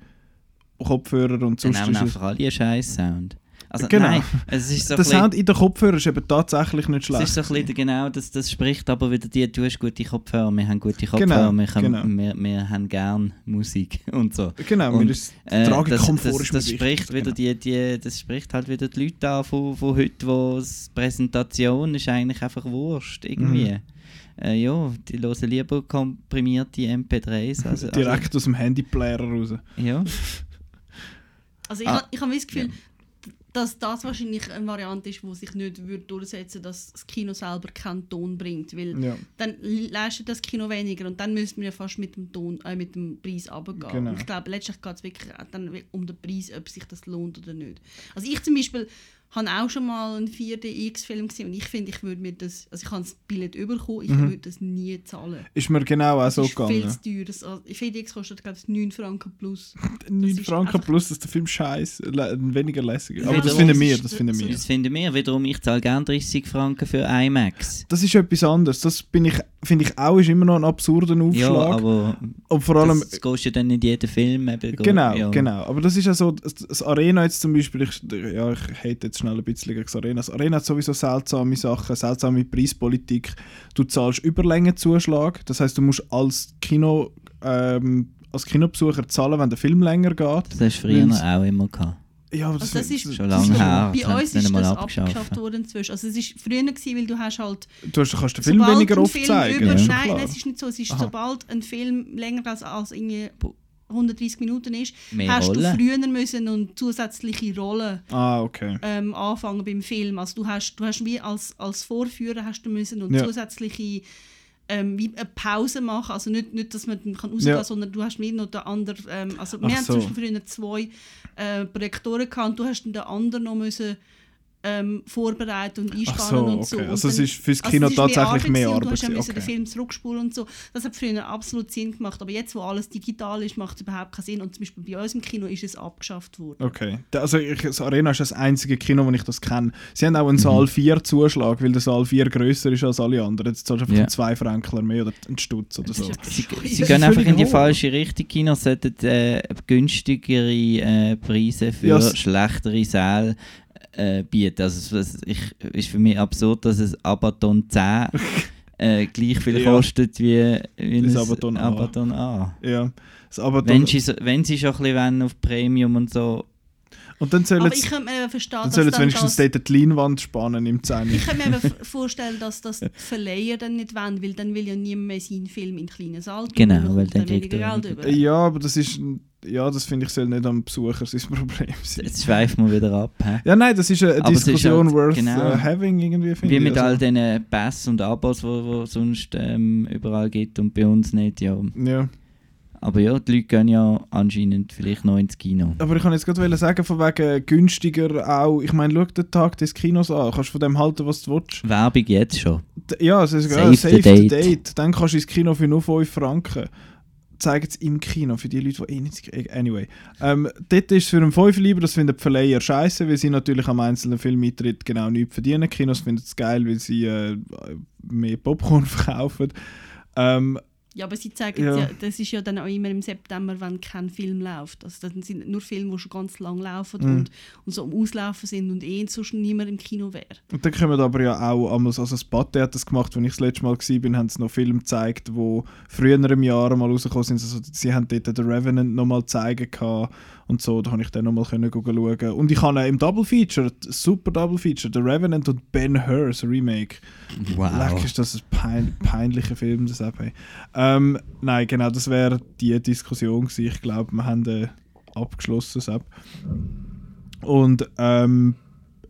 Kopfhörer und Dann sonst haben ist es, einfach alle einen scheiß Sound. Also Genau. nein, es ist so der bisschen, Sound in den Kopfhörern ist eben tatsächlich nicht es schlecht. ist so ein bisschen genau, das, das spricht aber wieder die, du hast gute Kopfhörer, wir haben gute Genau, Kopfhörer, wir, können, genau. wir, wir haben gern Musik und so. genau, Und, ist Äh, Tragekomfort das, das, das spricht wieder genau. die, die, das spricht halt wieder die Leute an von, von heute, wo die Präsentation ist eigentlich einfach Wurscht irgendwie. Mhm. Äh, ja, die hören lieber komprimierte MP3s. Also, direkt aus dem Handyplayer raus. Also, ja. Also ich, Ah. ha- ich habe das Gefühl, dass das wahrscheinlich eine Variante ist, die sich nicht würde durchsetzen dass das Kino selber keinen Ton bringt. Weil Ja. dann leistet das Kino weniger und dann müsste man ja fast mit dem, Ton, äh, mit dem Preis runtergehen. Genau. Und ich glaube, letztlich geht es wirklich auch dann um den Preis, ob sich das lohnt oder nicht. Also ich zum Beispiel habe auch schon mal einen 4DX-Film gesehen und ich finde, ich würde mir das, also ich habe das Billett bekommen, ich Mhm. würde das nie zahlen. Ist mir genau auch Das so ist viel gegangen. zu teuer. Das, also, 4DX kostet, glaube ich, 9 Franken plus. 9 ist Franken plus, dass der Film scheiße, weniger lässig ist. Ja, Aber das das finden wir, das finden wir. Das finden wir. Wiederum, ich zahle gerne 30 Franken für IMAX. Das ist etwas anderes. Das bin ich, finde ich auch, ist immer noch ein absurder Ja, Aufschlag. aber Und vor allem, das kostet dann nicht jeden Film. Eben, Genau, ja. genau. Aber das ist ja so, das, das Arena jetzt zum Beispiel, ich, ja, ich hätte jetzt schnell ein bisschen gegen das Arena. Das Arena hat sowieso seltsame Sachen, seltsame Preispolitik. Du zahlst Überlängenzuschlag, das heißt, du musst als Kino, ähm, als Kinobesucher zahlen, wenn der Film länger geht. Das hast du früher Weil's- auch immer gehabt. Ja, aber Also das ist Schon das lange her, Bei das uns ist das abgeschafft. abgeschafft worden inzwischen. Also es ist früher gewesen, weil du hast halt du hast, kannst den Film weniger oft zeigen. Über, klar. nein, es ist nicht so. Es ist, Aha. sobald ein Film länger als, als irgendwie 130 Minuten ist, Mehr hast Rollen. du früher müssen und zusätzliche Rollen Ah, okay. ähm, anfangen beim Film. Also du hast, du hast wie als, als Vorführer hast du müssen und Ja. zusätzliche ähm, wie eine Pause machen. Also nicht, nicht dass man dann kann rausgehen Ja. kann, sondern du hast wie noch den anderen. Ähm, also Ach wir haben so. zum Beispiel früher zwei äh, Projektoren gehabt und du hast den anderen noch müssen ähm, vorbereiten und einspannen Ach so, und okay. so. Und Also es ist fürs also Kino ist tatsächlich mehr gewesen und Arbeit. Du hast ja müssen den okay. Film zurückspulen und so. Das hat früher absolut Sinn gemacht. Aber jetzt, wo alles digital ist, macht es überhaupt keinen Sinn. Und zum Beispiel bei uns im Kino ist es abgeschafft worden. Okay. Also ich, das Arena ist das einzige Kino, wo ich das kenne. Sie haben auch Mhm. einen Saal 4 Zuschlag, weil der Saal 4 grösser ist als alle anderen. Jetzt zahlst du einfach einen 2 Frankler mehr oder einen Stutz oder Das so. Sie, sie Das gehen einfach in die hoch. falsche Richtung. Kinos sollten äh, günstigere äh, Preise für Ja, s- schlechtere Säle äh, bieten. Also, es es- ich, ist für mich absurd, dass es Abaton 10 äh, gleich viel Ja. kostet wie, wie Das ein Abaton A. Abaton A. Ja. Das aber Wenn sie, wenn sie schon ein bisschen auf Premium und so, und dann sollen Aber ich könnte mir verstehen, dann dass sollen sie dann wenigstens das, dort die Leinwand spannen im 10. ich könnte mir vorstellen, dass das die Verleiher dann nicht wollen, weil dann will ja niemand mehr seinen Film in den kleinen Saal Genau, weil dann dann kriegt weniger er Geld über. ja, aber das ist ja, das finde ich soll nicht am Besucher sein Problem sein. jetzt schweifen wir wieder ab. Hä? Ja, nein, das ist eine Aber es ist Diskussion halt- worth genau. uh, having irgendwie finde Wie ich. mit Also, all diesen Pass und Abos, wo, wo sonst ähm, überall gibt und bei uns nicht, ja. ja. Aber ja, die Leute gehen ja anscheinend vielleicht noch ins Kino. Aber ich kann jetzt gerade sagen, von wegen günstiger auch. Ich meine, schau den Tag des Kinos an. Kannst von dem halten, was du willst. Werbung jetzt schon. Ja, es ist Save ja, save the date. date. Dann kannst du ins Kino für nur 5 Franken. Zeigen es im Kino, für die Leute, die eh nicht... Anyway. Ähm, dort ist es für einen 5 lieber, das finden die Verleiher scheiße, weil sie natürlich am einzelnen Filmeintritt genau nichts verdienen. Kinos finden es geil, weil sie äh, mehr Popcorn verkaufen. Ähm, Ja, aber sie zeigen Ja. ja. das ist ja dann auch immer im September, wenn kein Film läuft. Also das sind nur Filme, die schon ganz lang laufen Mhm. und, und so am Auslaufen sind und eh sonst niemand im Kino wäre. Und dann kommen aber ja auch einmal, also das Pathé hat das gemacht, als ich das letzte Mal war, haben sie noch Filme gezeigt, die früher im Jahr mal rausgekommen sind. Also sie haben dort den Revenant nochmal zeigen gehabt und so, da konnte ich dann nochmal schauen. Und ich habe im Double Feature, super Double Feature, The Revenant und Ben Hur, das Remake. Leck, ist das ein pein peinlicher Film, das auch. Ähm, nein, genau, das wäre die Diskussion gewesen. Ich glaube, wir haben äh, abgeschlossen. Sepp. Und ähm,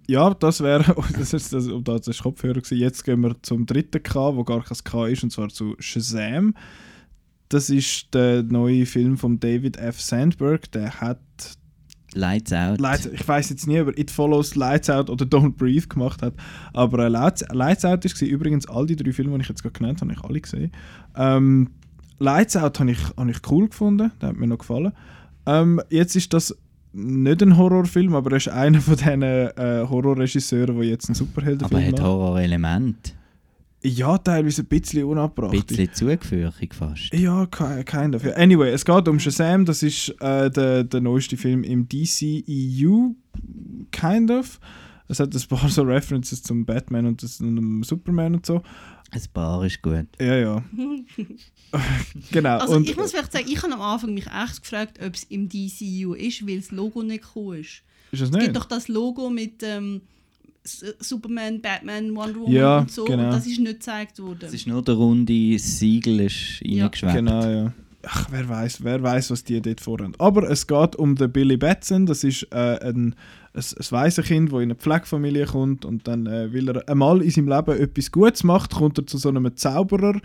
ja, das wäre, das ist das, um das ist Kopfhörer gewesen. Jetzt gehen wir zum dritten K, wo gar kein K ist, und zwar zu Shazam. Das ist der neue Film von David F. Sandberg. Der hat Lights out. Lights, ich weiß jetzt nie, ob er It Follows, Lights Out oder Don't Breathe gemacht hat. Aber äh, Lights, Lights Out war übrigens all die drei Filme, die ich jetzt gerade genannt habe, habe ich alle gesehen. Ähm, Lights Out habe ich, habe ich cool gefunden, der hat mir noch gefallen. Ähm, jetzt ist das nicht ein Horrorfilm, aber er ist einer von diesen äh, Horrorregisseuren, die jetzt einen Superheldenfilm aber hat machen. Horrorelement. Ja, teilweise ein bisschen Ein unabbracht. bisschen Zugehörig fast. Ja, ki- kind of. Anyway, es geht um Shazam, das ist äh, der, der neueste Film im DCEU, kind of. Es hat ein paar so References zum Batman und, das, und dem Superman und so. Ein Paar ist gut. Ja, ja. genau. Also und, ich muss vielleicht sagen, ich habe am Anfang mich echt gefragt, ob es im DCU ist, weil das Logo nicht gekommen ist. ist es Es nicht? gibt doch das Logo mit ähm, Superman, Batman, Wonder Woman Ja, und so. genau. Und das ist nicht gezeigt worden. Es ist nur der runde Siegel ist Ja. Genau, ja. Ach, wer weiß, wer weiß, was die dort vorhaben. Aber es geht um den Billy Batson. Das ist äh, ein, ein, ein Waisenkind, das in eine Pflegefamilie kommt und dann äh, will er einmal in seinem Leben etwas Gutes macht, kommt er zu so einem Zauberer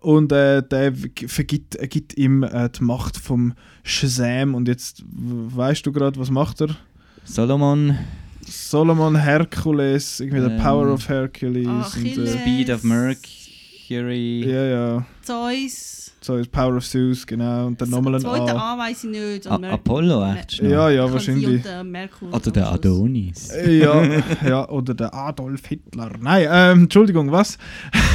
und äh, der vergibt, er gibt ihm äh, die Macht vom Shazam und jetzt weißt du gerade, was macht er? Solomon, Solomon Hercules, irgendwie The Ähm, Power of Hercules. Achilles. und, äh, Speed of Mercury. ja, ja. Zeus. Ist Power of Zeus, genau. Und dann nochmal ein Zweite A. A weiss ich nicht. A Mer- Apollo, echt schon. Ja, ja, wahrscheinlich. Merkur Oder der. Adonis. Ja, ja, oder der Adolf Hitler. Nein, ähm, Entschuldigung, was?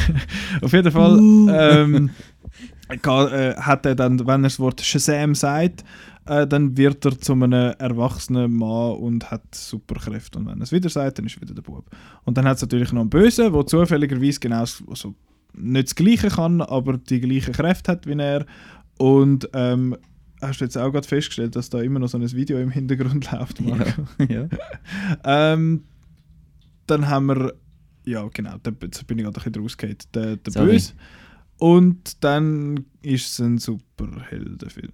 Auf jeden Fall ähm, ga- äh, hat er dann, wenn er das Wort Shazam sagt, äh, dann wird er zu einem erwachsenen Mann und hat Superkräfte. Und wenn er es wieder sagt, dann ist er wieder der Bub. Und dann hat es natürlich noch einen Bösen, der zufälligerweise genau also nicht das Gleiche kann, aber die gleichen Kräfte hat wie er. Und ähm, hast du jetzt auch gerade festgestellt, dass da immer noch so ein Video im Hintergrund läuft, Marco? ja. Ähm, dann haben wir, ja genau, da jetzt bin ich gerade ein bisschen rausgehauen, der, der. Böse. Und dann ist es ein Superheldenfilm.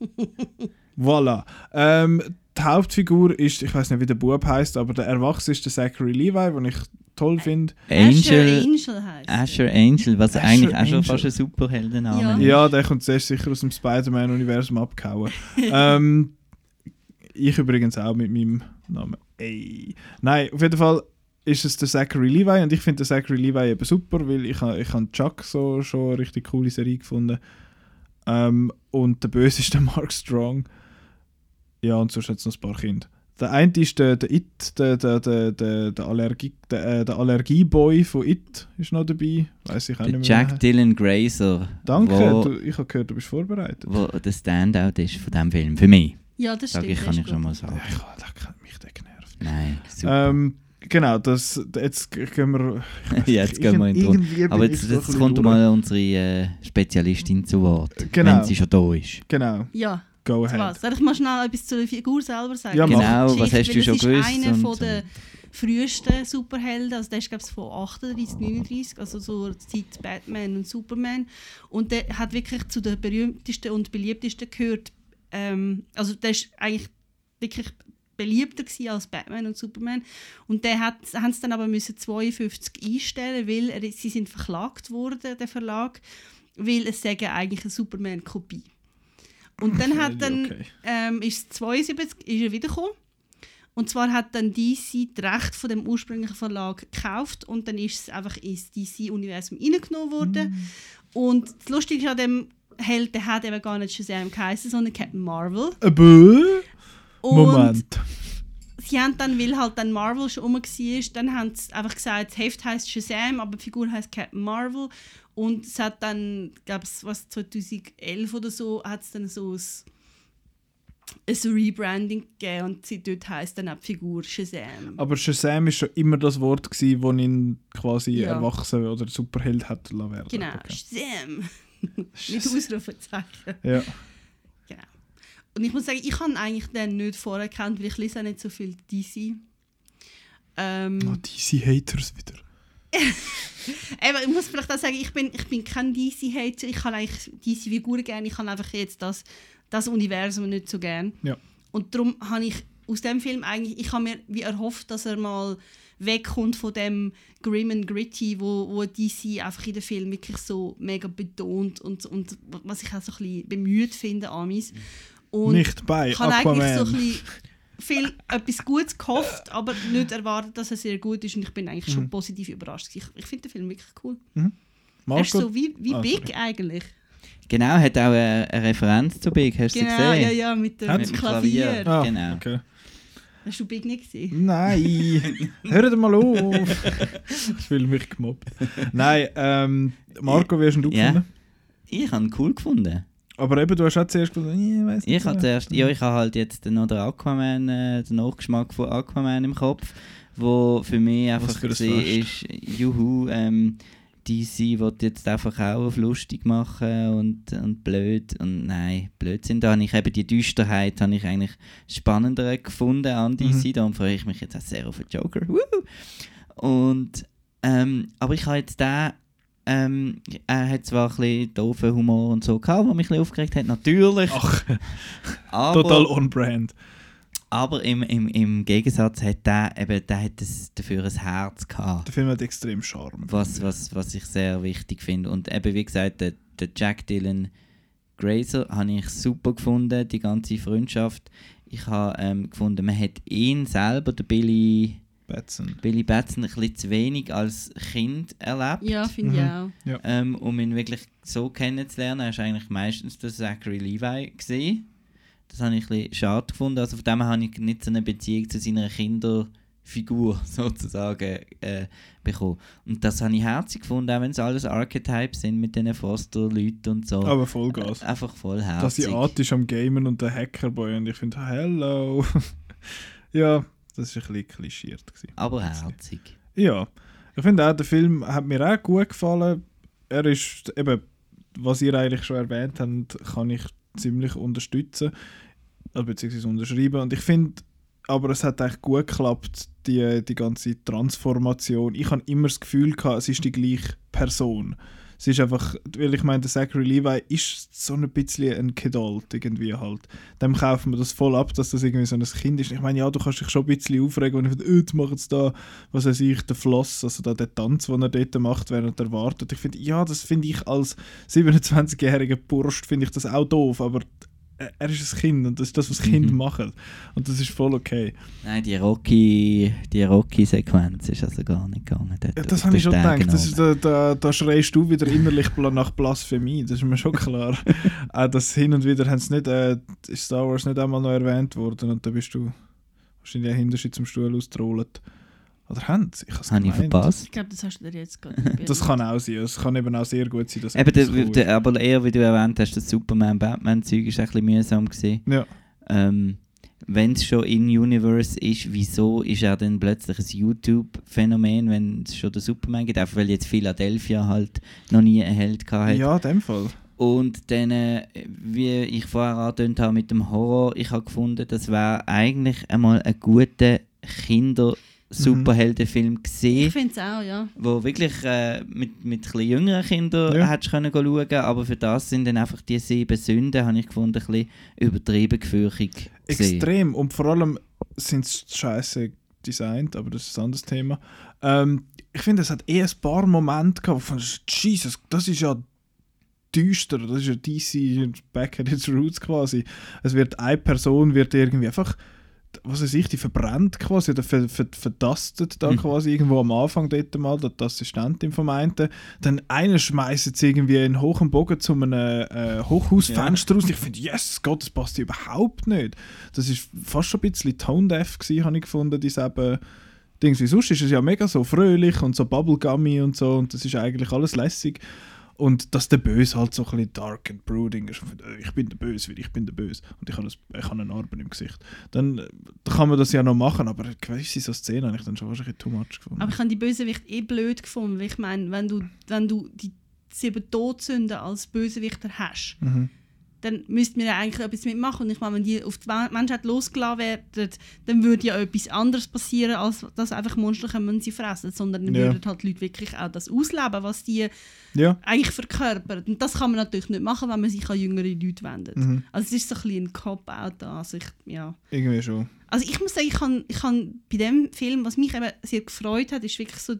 voilà. Ähm, die Hauptfigur ist, ich weiß nicht, wie der Bub heißt, aber der Erwachsene ist der Zachary Levi, den ich toll finde. Asher Angel. Angel heisst. Asher Angel, was Asher eigentlich auch schon fast ein Superheldenname Ja. ist. Ja, der kommt zuerst sicher aus dem Spider-Man-Universum abgehauen. ähm, ich übrigens auch mit meinem Namen. Ey. Nein, auf jeden Fall ist es der Zachary Levi und ich finde den Zachary Levi eben super, weil ich, ich habe Chuck so schon eine richtig coole Serie gefunden. Ähm, und der Böse ist der Mark Strong. Ja, und sonst hat es noch ein paar Kinder. Der eine ist der, der It, der, der, der, der, der, Allergie, der, äh, der Allergieboy von It ist noch dabei. Weiß ich auch Der nicht mehr. Jack Dylan Grazer, Danke, wo, du, ich habe gehört, du bist vorbereitet. wo der Standout ist von diesem Film. Für mich, Ja, das sag stimmt. ich, kann das ich schon mal sagen. Ja, ich habe da hat mich der genervt. Nein, super. Ähm, genau, das, jetzt gehen wir. Ja, jetzt gehen wir in bin Aber jetzt, jetzt kommt mal unsere äh, Spezialistin zu Wort, Genau. wenn sie schon da ist. Genau, Ja, go ahead. was? Soll ich mal schnell etwas zur Figur selber sagen? Ja. Genau, was hast du schon das gewusst? ist einer und von so. der frühesten Superhelden, also der ist glaube ich von 38, 39, also zur Zeit Batman und Superman. Und der hat wirklich zu den berühmtesten und beliebtesten gehört. Ähm, also der ist eigentlich wirklich beliebter gewesen als Batman und Superman. Und der hat, haben es dann aber müssen 52 einstellen, weil er, sie sind verklagt worden, der Verlag, weil es sagen eigentlich eine Superman-Kopie. Und dann hat dann Okay. ähm, ist 72 ist er wiedergekommen. Und zwar hat dann DC das Recht von dem ursprünglichen Verlag gekauft und dann ist es einfach ins DC-Universum reingenommen worden. Und das Lustige ist an dem Held, der hat eben gar nicht Shazam geheißen, sondern Captain Marvel. Äh, bö? Und Moment. sie haben dann, weil halt dann Marvel schon rum war, dann haben sie einfach gesagt, das Heft heisst Shazam, aber die Figur heißt Captain Marvel. Und es hat dann, glaube ich, was 2011 oder so, hat es dann so ein, ein Rebranding gegeben und sie dort heisst dann auch die Figur Shazam. Aber Shazam ist schon immer das Wort, das ihn quasi Ja. erwachsen oder Superheld hat werden. Genau, Okay. Shazam. Mit Shazam. Ausrufezeichen. Ja. Und ich muss sagen, ich habe eigentlich den nicht vorher gekannt, weil ich lese auch nicht so viel DC. Ähm, Oh, DC Haters wieder. Eben, ich muss vielleicht auch sagen, ich bin, ich bin kein DC-Hater. Ich kann eigentlich DC-Figuren gerne. Ich kann einfach jetzt das, das Universum nicht so gern. Ja. Und darum habe ich aus dem Film eigentlich, ich habe mir wie erhofft, dass er mal wegkommt von dem Grim and Gritty, wo, wo DC einfach in den Film wirklich so mega betont und, und was ich auch so ein bisschen bemüht finde, Amis. Und Nicht bei ich habe eigentlich so ein bisschen viel etwas Gutes gehofft, aber nicht erwartet, dass er sehr gut ist und ich bin eigentlich Mhm. schon positiv überrascht. Ich, ich finde den Film wirklich cool. Marco? Er ist so wie, wie Ah, Big sorry. eigentlich. Genau, hat auch eine, eine Referenz zu Big, hast du Genau, gesehen? ja, ja, mit dem Mit dem Klavier. Klavier. Ah, Genau. Okay. Hast du Big nicht gesehen? Nein, hört mal auf. ich fühle mich gemobbt. Nein, ähm, Marco, wie hast du ihn Ja. gefunden? Ich habe ihn cool gefunden. Aber eben, du hast auch zuerst gesagt, ich weiß nicht. Ich habe zuerst, ja, ich habe halt jetzt noch den Aquaman, äh, den Nachgeschmack von Aquaman im Kopf, wo für mich einfach für ein gesehen ist, juhu, ähm, DC wird jetzt einfach auch auf lustig machen und, und blöd und nein, Blödsinn. Da habe ich eben die Düsterheit habe ich eigentlich spannender gefunden an DC, Mhm. darum freue ich mich jetzt auch sehr auf den Joker. Woo! Und, ähm, aber ich habe jetzt den ähm, er hat zwar ein bisschen doofen Humor und so gehabt, was mich ein bisschen aufgeregt hat, natürlich. Ach, aber, total on-brand. aber im, im, im Gegensatz hat der, eben, der hat das, dafür ein Herz gehabt. Der Film hat extrem Charme. Was, was, was ich sehr wichtig finde. Und eben, wie gesagt, der, der Jack Dylan Grazer habe ich super gefunden. Die ganze Freundschaft Ich habe ähm, gefunden, man hat ihn selber, der Billy Batson. Billy Batson, ein bisschen zu wenig als Kind erlebt. Ja, finde ich Mhm. auch. Ähm, um ihn wirklich so kennenzulernen, er ist eigentlich meistens der Zachary Levi gesehen. Das habe ich ein bisschen schade gefunden. Also von dem her habe ich nicht so eine Beziehung zu seiner Kinderfigur sozusagen äh, bekommen. Und das habe ich herzig gefunden, auch wenn es alles Archetypes sind mit diesen Foster-Leuten und so. Aber Vollgas. Äh, einfach voll Dass sie herzig. artisch am Gamen und der Hackerboy und ich finde, hello. ja, das war ein bisschen klischiert. Gewesen. Aber herzig. Ja, ich finde auch, der Film hat mir auch gut gefallen. Er ist eben, was ihr eigentlich schon erwähnt habt, kann ich ziemlich unterstützen, also beziehungsweise unterschreiben. Und ich finde, aber es hat eigentlich gut geklappt, die, die ganze Transformation. Ich habe immer das Gefühl gehabt, es ist die gleiche Person. Es ist einfach, weil ich meine, der Zachary Levi ist so ein bisschen ein Kedalt irgendwie halt. Dem kaufen wir das voll ab, dass das irgendwie so ein Kind ist. Ich meine, ja, du kannst dich schon ein bisschen aufregen, wenn ich finde, jetzt machen sie da, was weiß ich, der Floss, also da der Tanz, den er dort macht, während er wartet. Ich finde, ja, das finde ich als 27-jähriger Bursch, finde ich das auch doof, aber er- ist ein Kind und das ist das, was Kinder Mhm. machen. Und das ist voll okay. Nein, die Rocky, die Rocky-Sequenz ist also gar nicht gegangen. Dort Ja, das habe ich schon gedacht. Das ist, da, da, da schreist du wieder innerlich nach Blasphemie, das ist mir schon klar. auch das hin und wieder haben nicht, äh, Star Wars nicht einmal noch erwähnt worden und da bist du wahrscheinlich auch hinterher zum Stuhl ausgerollt. Oder haben sie? Ich habe ich verpasst? Ich glaube, das hast du dir jetzt gerade. Das kann auch sein. Es kann eben auch sehr gut sein, dass Eben, etwas der, cool der, aber eher, wie du erwähnt hast, das Superman-Batman-Zeug ist ein bisschen mühsam gewesen. Ja. Ähm, Wenn es schon in-Universe ist, wieso ist er dann plötzlich ein YouTube-Phänomen, wenn es schon den Superman gibt? Einfach weil jetzt Philadelphia halt noch nie einen Held hatte. Ja, in dem Fall. Und dann, äh, wie ich vorher angetönt habe mit dem Horror, ich habe gefunden, das wäre eigentlich einmal ein guter Kinder-Superheldenfilm Ich gesehen, finde es auch, ja. wo wirklich äh, mit, mit ein bisschen jüngeren Kindern Ja. hättest können schauen aber für das sind dann einfach die sieben Sünden, habe ich gefunden, ein bisschen übertrieben gefürchtig. Extrem. Und vor allem sind sie scheiße designt, aber das ist ein anderes Thema. Ähm, ich finde, es hat eh ein paar Momente gehabt, von Jesus, das ist ja düster, das ist ja DC back at its roots quasi. Es wird eine Person wird irgendwie einfach was weiß ich, die verbrennt quasi oder ver, ver, verdastet da Mhm. quasi irgendwo am Anfang dort mal, die die Assistentin vom einen. Dann einer schmeißt jetzt irgendwie in hohem Bogen zu einem äh, Hochhausfenster raus. Ich finde, yes, Gott, das passt ja überhaupt nicht. Das ist fast schon ein bisschen tone-deaf gewesen, habe ich gefunden, diese eben Dings. Wie sonst ist es ja mega so fröhlich und so bubblegummy und so und das ist eigentlich alles lässig. Und dass der Böse halt so ein bisschen dark and brooding ist. Äh, Ich bin der Böse, weil ich bin der Böse. Und ich habe, das, ich habe eine Narbe im Gesicht. Dann, kann man das ja noch machen, aber gewisse so Szenen habe ich dann schon bisschen too much gefunden. Aber ich habe die Bösewicht eh blöd gefunden. Weil ich meine, wenn du, wenn du die sieben Todsünden als Bösewichter hast, mhm. Dann müsste man ja eigentlich etwas mitmachen. Und ich meine, wenn die auf die Men- Menschheit losgelassen werden, dann würde ja etwas anderes passieren, als dass einfach Monster und sie fressen. Sondern dann Ja. würden halt Leute wirklich auch das ausleben, was die Ja. eigentlich verkörpern. Und das kann man natürlich nicht machen, wenn man sich an jüngere Leute wendet. Mhm. Also es ist so ein bisschen ein Cop-Out da. Also ich, ja. Irgendwie schon. Also ich muss sagen, ich kann, ich kann bei dem Film, was mich eben sehr gefreut hat, ist wirklich so,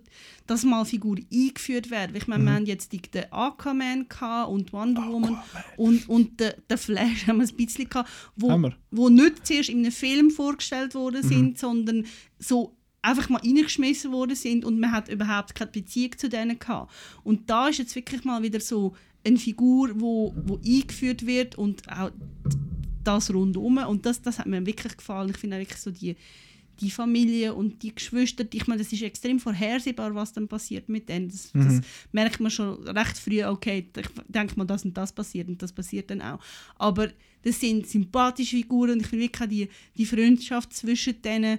dass mal Figuren eingeführt werden. Ich meine, wir haben jetzt die, den Aquaman und Wonder Woman und, und den, den Flash haben wir ein bisschen gehabt, wo, wir. wo nicht zuerst in einem Film vorgestellt worden sind, sondern so einfach mal reingeschmissen worden sind und man hat überhaupt keine Beziehung zu denen gehabt. Und da ist jetzt wirklich mal wieder so eine Figur, wo, wo eingeführt wird und auch das rundum und das, das hat mir wirklich gefallen. Ich finde wirklich so die, die Familie und die Geschwister, ich meine, das ist extrem vorhersehbar, was dann passiert mit denen. Das, das Mhm. merkt man schon recht früh, okay, ich denke mal, das und das passiert und das passiert dann auch. Aber das sind sympathische Figuren und ich finde wirklich die, die Freundschaft zwischen denen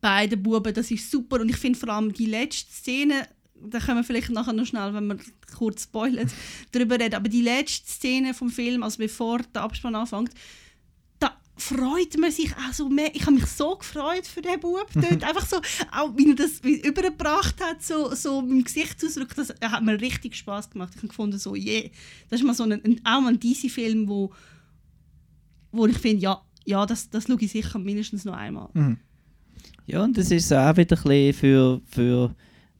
beiden Buben, das ist super und ich finde vor allem die letzte Szene, da können wir vielleicht nachher noch schnell, wenn wir kurz spoilern, darüber reden, aber die letzte Szene vom Film, also bevor der Abspann anfängt, da freut man sich auch so mehr. Ich habe mich so gefreut für den Bub dort. Einfach so, auch wie er das er übergebracht hat, so, so mit dem Gesichtsausdruck, das hat mir richtig Spaß gemacht. Ich habe gefunden, so, yeah. Das ist mal so ein, auch mal ein DC-Film, wo, wo ich finde, ja, ja das, das schaue ich sicher mindestens noch einmal. Mhm. Ja, und das ist so auch wieder ein bisschen für, für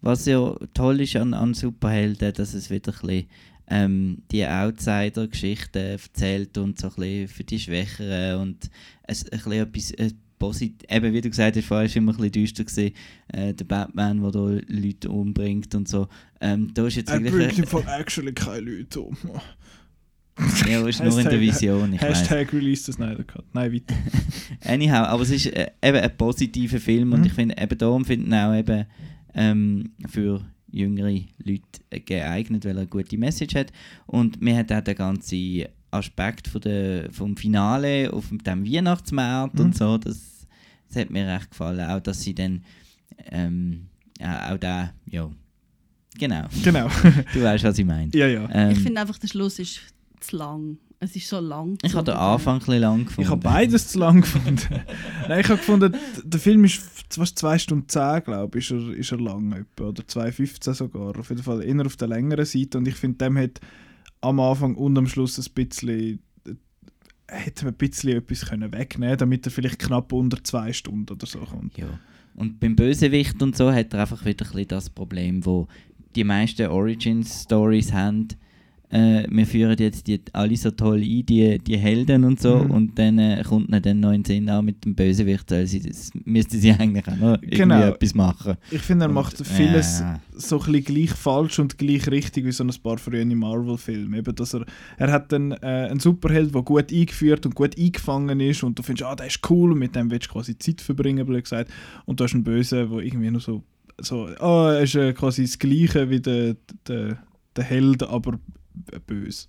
was ja toll ist an, an Superhelden, dass es wieder ein bisschen ähm, die Outsider-Geschichten erzählt und so ein bisschen für die Schwächeren und es, ein bisschen etwas äh, positiv, eben wie du gesagt hast, vorher war immer ein bisschen düster gewesen, äh, der Batman, der da Leute umbringt und so. Ähm, da ist jetzt Er wirklich... bringt im Fall actually keine Leute um. ja, ist nur in der Hashtag- Vision, ich. Hashtag Release the Snyder Cut. Nein, weiter. Anyhow, aber es ist äh, eben ein positiver Film und Mhm. ich finde, eben darum finde ich ihn auch eben ähm, für jüngere Leute geeignet, weil er eine gute Message hat. Und mir hat auch der ganze Aspekt von der, vom Finale auf dem Weihnachtsmarkt Mhm. und so, das, das hat mir recht gefallen. Auch, dass sie dann ähm, ja, auch da, ja, genau, Genau. du weißt, was ich meine. ja, ja. Ähm, ich finde einfach, der Schluss ist zu lang. Es ist so lang. ich habe den. Anfang ein bisschen lang gefunden. Ich habe beides zu lang gefunden. Nein, ich habe gefunden, der Film ist fast 2 Stunden 10, glaube ich, ist er, ist er lang etwa. Oder 2,15 sogar. Auf jeden Fall eher auf der längeren Seite. Und ich finde, dem hat am Anfang und am Schluss ein bisschen äh, hätte man ein bisschen etwas können wegnehmen damit er vielleicht knapp unter zwei Stunden oder so kommt. Ja. Und beim Bösewicht und so hat er einfach wieder ein bisschen das Problem, wo die meisten Origin-Stories haben. Äh, wir führen jetzt die alle so toll ein, die, die Helden und so, Mhm. und dann äh, kommt dann den Sinn auch mit dem Bösewicht, weil sie, das müssten sie eigentlich auch noch irgendwie Genau. etwas machen. Ich finde, er Und, macht vieles äh, so ein bisschen gleich falsch und gleich richtig wie so ein paar frühe Marvel-Filme. Eben, dass er, er hat dann äh, einen Superheld, der gut eingeführt und gut eingefangen ist und du findest, ah, der ist cool und mit dem willst du quasi Zeit verbringen, blöd gesagt. Und du hast einen Bösen, der irgendwie nur so, so ah, er ist äh, quasi das Gleiche wie der, der, der Held, aber böse.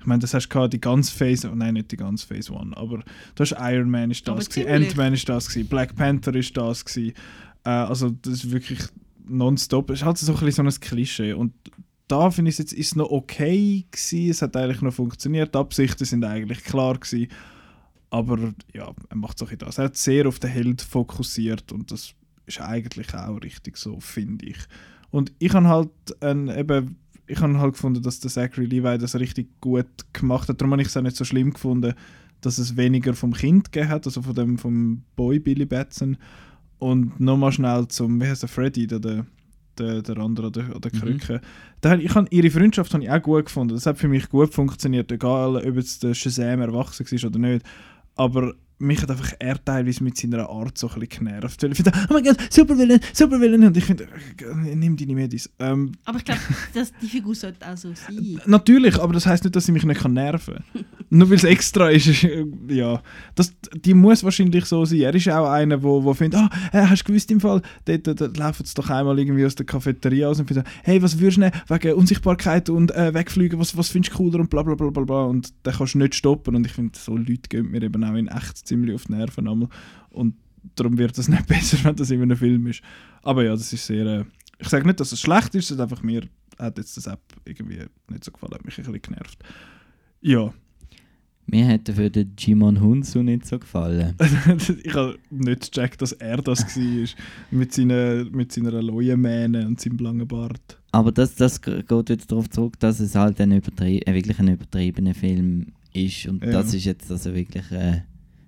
Ich meine, das hast du die ganze Phase, oh nein, nicht die ganze Phase One, aber du hast Iron Man ist das, gewesen. Ant-Man ist das, gewesen, Black Panther ist das, gewesen. Äh, also das ist wirklich nonstop. Es ist halt so ein bisschen so ein Klischee. Und da finde ich es jetzt ist noch okay gewesen. Es hat eigentlich noch funktioniert. Die Absichten sind eigentlich klar gewesen. Aber ja, er macht so ein das. Er hat sehr auf den Held fokussiert und das ist eigentlich auch richtig so, finde ich. Und ich habe halt ein, eben, ich habe halt gefunden, dass der Zachary Levi das richtig gut gemacht hat. Darum habe ich es auch nicht so schlimm gefunden, dass es weniger vom Kind gegeben hat, also von dem vom Boy Billy Batson. Und nochmal schnell zum, wie heißt der, Freddy, der, der, der, der andere an der, an der Mhm. Krücke. Da, hab- ich hab, ihre Freundschaft habe ich auch gut gefunden. Das hat für mich gut funktioniert, egal ob jetzt der Shazam erwachsen war oder nicht. Aber mich hat einfach er teilweise mit seiner Art so ein bisschen genervt. Weil ich finde, oh mein Gott, Supervillain, Supervillain. Und ich finde, äh, nimm deine Medis. Ähm, Aber ich glaube, die Figur sollte auch so sein. Natürlich, aber das heißt nicht, dass sie mich nicht kann nerven kann. Nur weil es extra ist, ist äh, ja. Das, die muss wahrscheinlich so sein. Er ist auch einer, wo, wo findet, ah, äh, hast du gewusst im Fall, dort, dort, dort laufen sie doch einmal irgendwie aus der Cafeteria aus und findet, hey, was würdest du nehmen wegen Unsichtbarkeit und äh, wegfliegen, was, was findest du cooler und bla bla bla bla bla. Und den kannst du nicht stoppen. Und ich finde, so Leute gehen mir eben auch in echt ziemlich auf die Nerven einmal. Und darum wird es nicht besser, wenn das in einem Film ist. Aber ja, das ist sehr. Äh, ich sage nicht, dass es schlecht ist, es ist einfach mir hat jetzt das App irgendwie nicht so gefallen, hat mich ein bisschen genervt. Ja, Mir hat dafür der Jimon Hunsu nicht so gefallen. ich habe nicht gecheckt, dass er das war. mit, seiner, mit seiner Leuenmähne und seinem langen Bart. Aber das, das geht wieder darauf zurück, dass es halt ein übertrie äh, wirklich ein übertriebener Film ist. Und Ja. das ist jetzt also wirklich äh,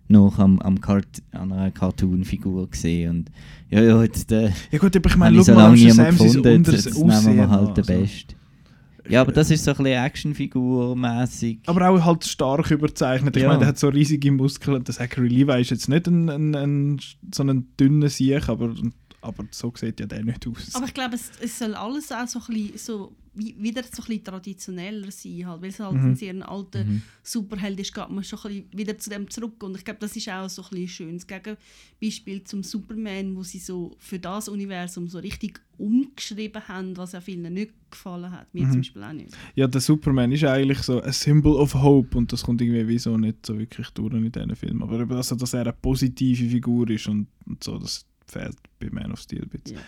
noch am, am Cart an einer Cartoon-Figur gesehen. Und ja, ja, jetzt äh, Ja gut, aber ich meine, so lange niemand gefunden, jetzt, jetzt nehmen wir Aussehen halt den also. Besten. Ja, aber das ist so ein bisschen Actionfigur-mäßig. Aber auch halt stark überzeichnet. Ich Ja. meine, der hat so riesige Muskeln. Der Zachary Levi ist jetzt nicht ein, ein, ein, so ein dünner Sieg, aber, aber so sieht ja der nicht aus. Aber ich glaube, es, es soll alles auch so ein bisschen, so, wieder so ein bisschen traditioneller sein, halt, weil es halt Mhm. ein sehr alter Mhm. Superheld ist, geht man schon ein bisschen wieder zu dem zurück. Und ich glaube, das ist auch so ein bisschen schönes Gegenbeispiel zum Superman, wo sie so für das Universum so richtig umgeschrieben haben, was ja vielen nicht gefallen hat. Mir Mhm. zum Beispiel auch nicht. Ja, der Superman ist eigentlich so ein Symbol of Hope und das kommt irgendwie wie so nicht so wirklich durch in diesen Filmen. Aber eben, also, dass er eine positive Figur ist und, und so, das fehlt bei Man of Steel ein bisschen. Ja.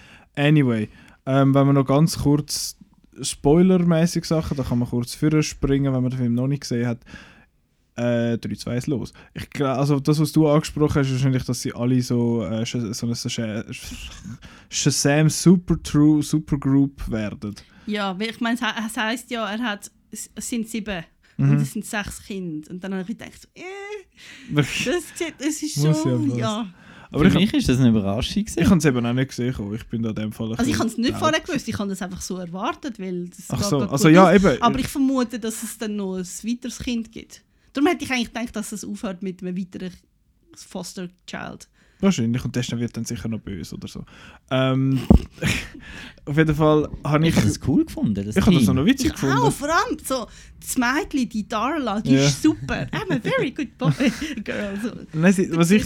Anyway, ähm, wenn wir noch ganz kurz spoilermäßig Sachen, da kann man kurz vorher springen, wenn man den Film noch nicht gesehen hat. Äh, 3, 2, 1, los. Ich also das, was du angesprochen hast, ist wahrscheinlich, dass sie alle so, äh, so eine Sh- Shazam Super True Supergroup werden. Ja, ich meine, es he- es heisst ja, er hat, es sind sieben Mhm. und es sind sechs Kinder. Und dann habe ich gedacht, äh, das, das ist schon, ja. Aber Für ich, mich ist das eine Überraschung. ich gewesen. habe es eben auch nicht gesehen. Ich bin da in dem Fall Also ich habe es nicht vorher gewusst, ich habe das einfach so erwartet, weil das Ach so, also ja, eben. Aber ich vermute, dass es dann noch ein weiteres Kind gibt. Darum hätte ich eigentlich gedacht, dass es aufhört mit einem weiteren Foster Child. Wahrscheinlich. Und das wird dann sicher noch böse oder so. Ähm, auf jeden Fall habe Ich ich. habe das cool gefunden. Das Ich habe das noch witzig Ich gefunden. auch, vor allem so das Mädchen, die Darla, die Ja. ist super. I'm a very good boy, girl. So, Nein, was ich,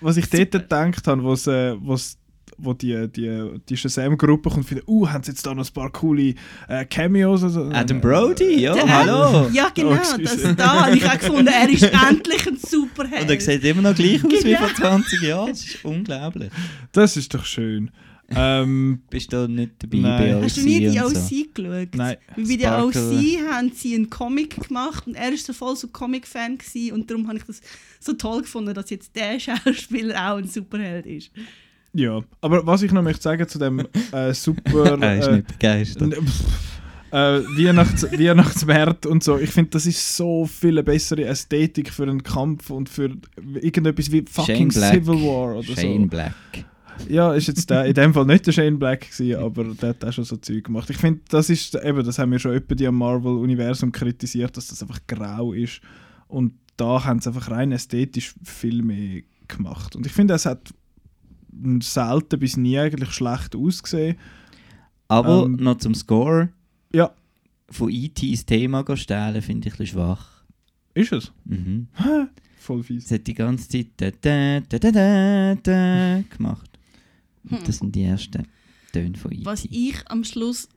was ich dort Super. gedacht habe, wo's, äh, wo's, wo die, die, die Shazam-Gruppe kommt, finde, uh, haben sie jetzt da noch ein paar coole äh, Cameos? Also, Adam Brody, ja, Der- hallo. Ja, genau, Oh, das da habe ich auch gefunden, er ist endlich ein Superheld. Und er sieht immer noch gleich aus wie Genau. vor 20 Jahren. Das ist unglaublich. Das ist doch schön. ähm, Bist du nicht dabei Nein. bei Hast du nie die OC OC und so? geschaut? Nein. Weil bei der. OC haben sie einen Comic gemacht und er ist so voll so Comic-Fan gewesen und darum habe ich das so toll gefunden, dass jetzt der Schauspieler auch ein Superheld ist. Ja, aber was ich noch möchte sagen zu dem äh, super. Er ist äh, nicht begeistert. Äh, Weihnachts Weihnachtswert und so. Ich finde, das ist so viel eine bessere Ästhetik für einen Kampf und für irgendetwas wie fucking Shane. Civil War oder Shane so. Black. Ja, ist jetzt der, in dem Fall nicht der Shane Black gewesen, aber der hat auch schon so Zeug gemacht. Ich finde, das ist eben, das haben wir schon öppe die am Marvel-Universum kritisiert, dass das einfach grau ist. Und da haben sie einfach rein ästhetisch viel mehr gemacht. Und ich finde, es hat selten bis nie eigentlich schlecht ausgesehen. Aber Ähm, noch zum Score. Ja. Von E.T. das Thema gehen stehlen, finde ich ein bisschen schwach. Ist es? Mhm. Voll fies. Es hat die ganze Zeit da, da, da, da, da, da gemacht. Und das sind die ersten Töne von E.T. Was ich am Schluss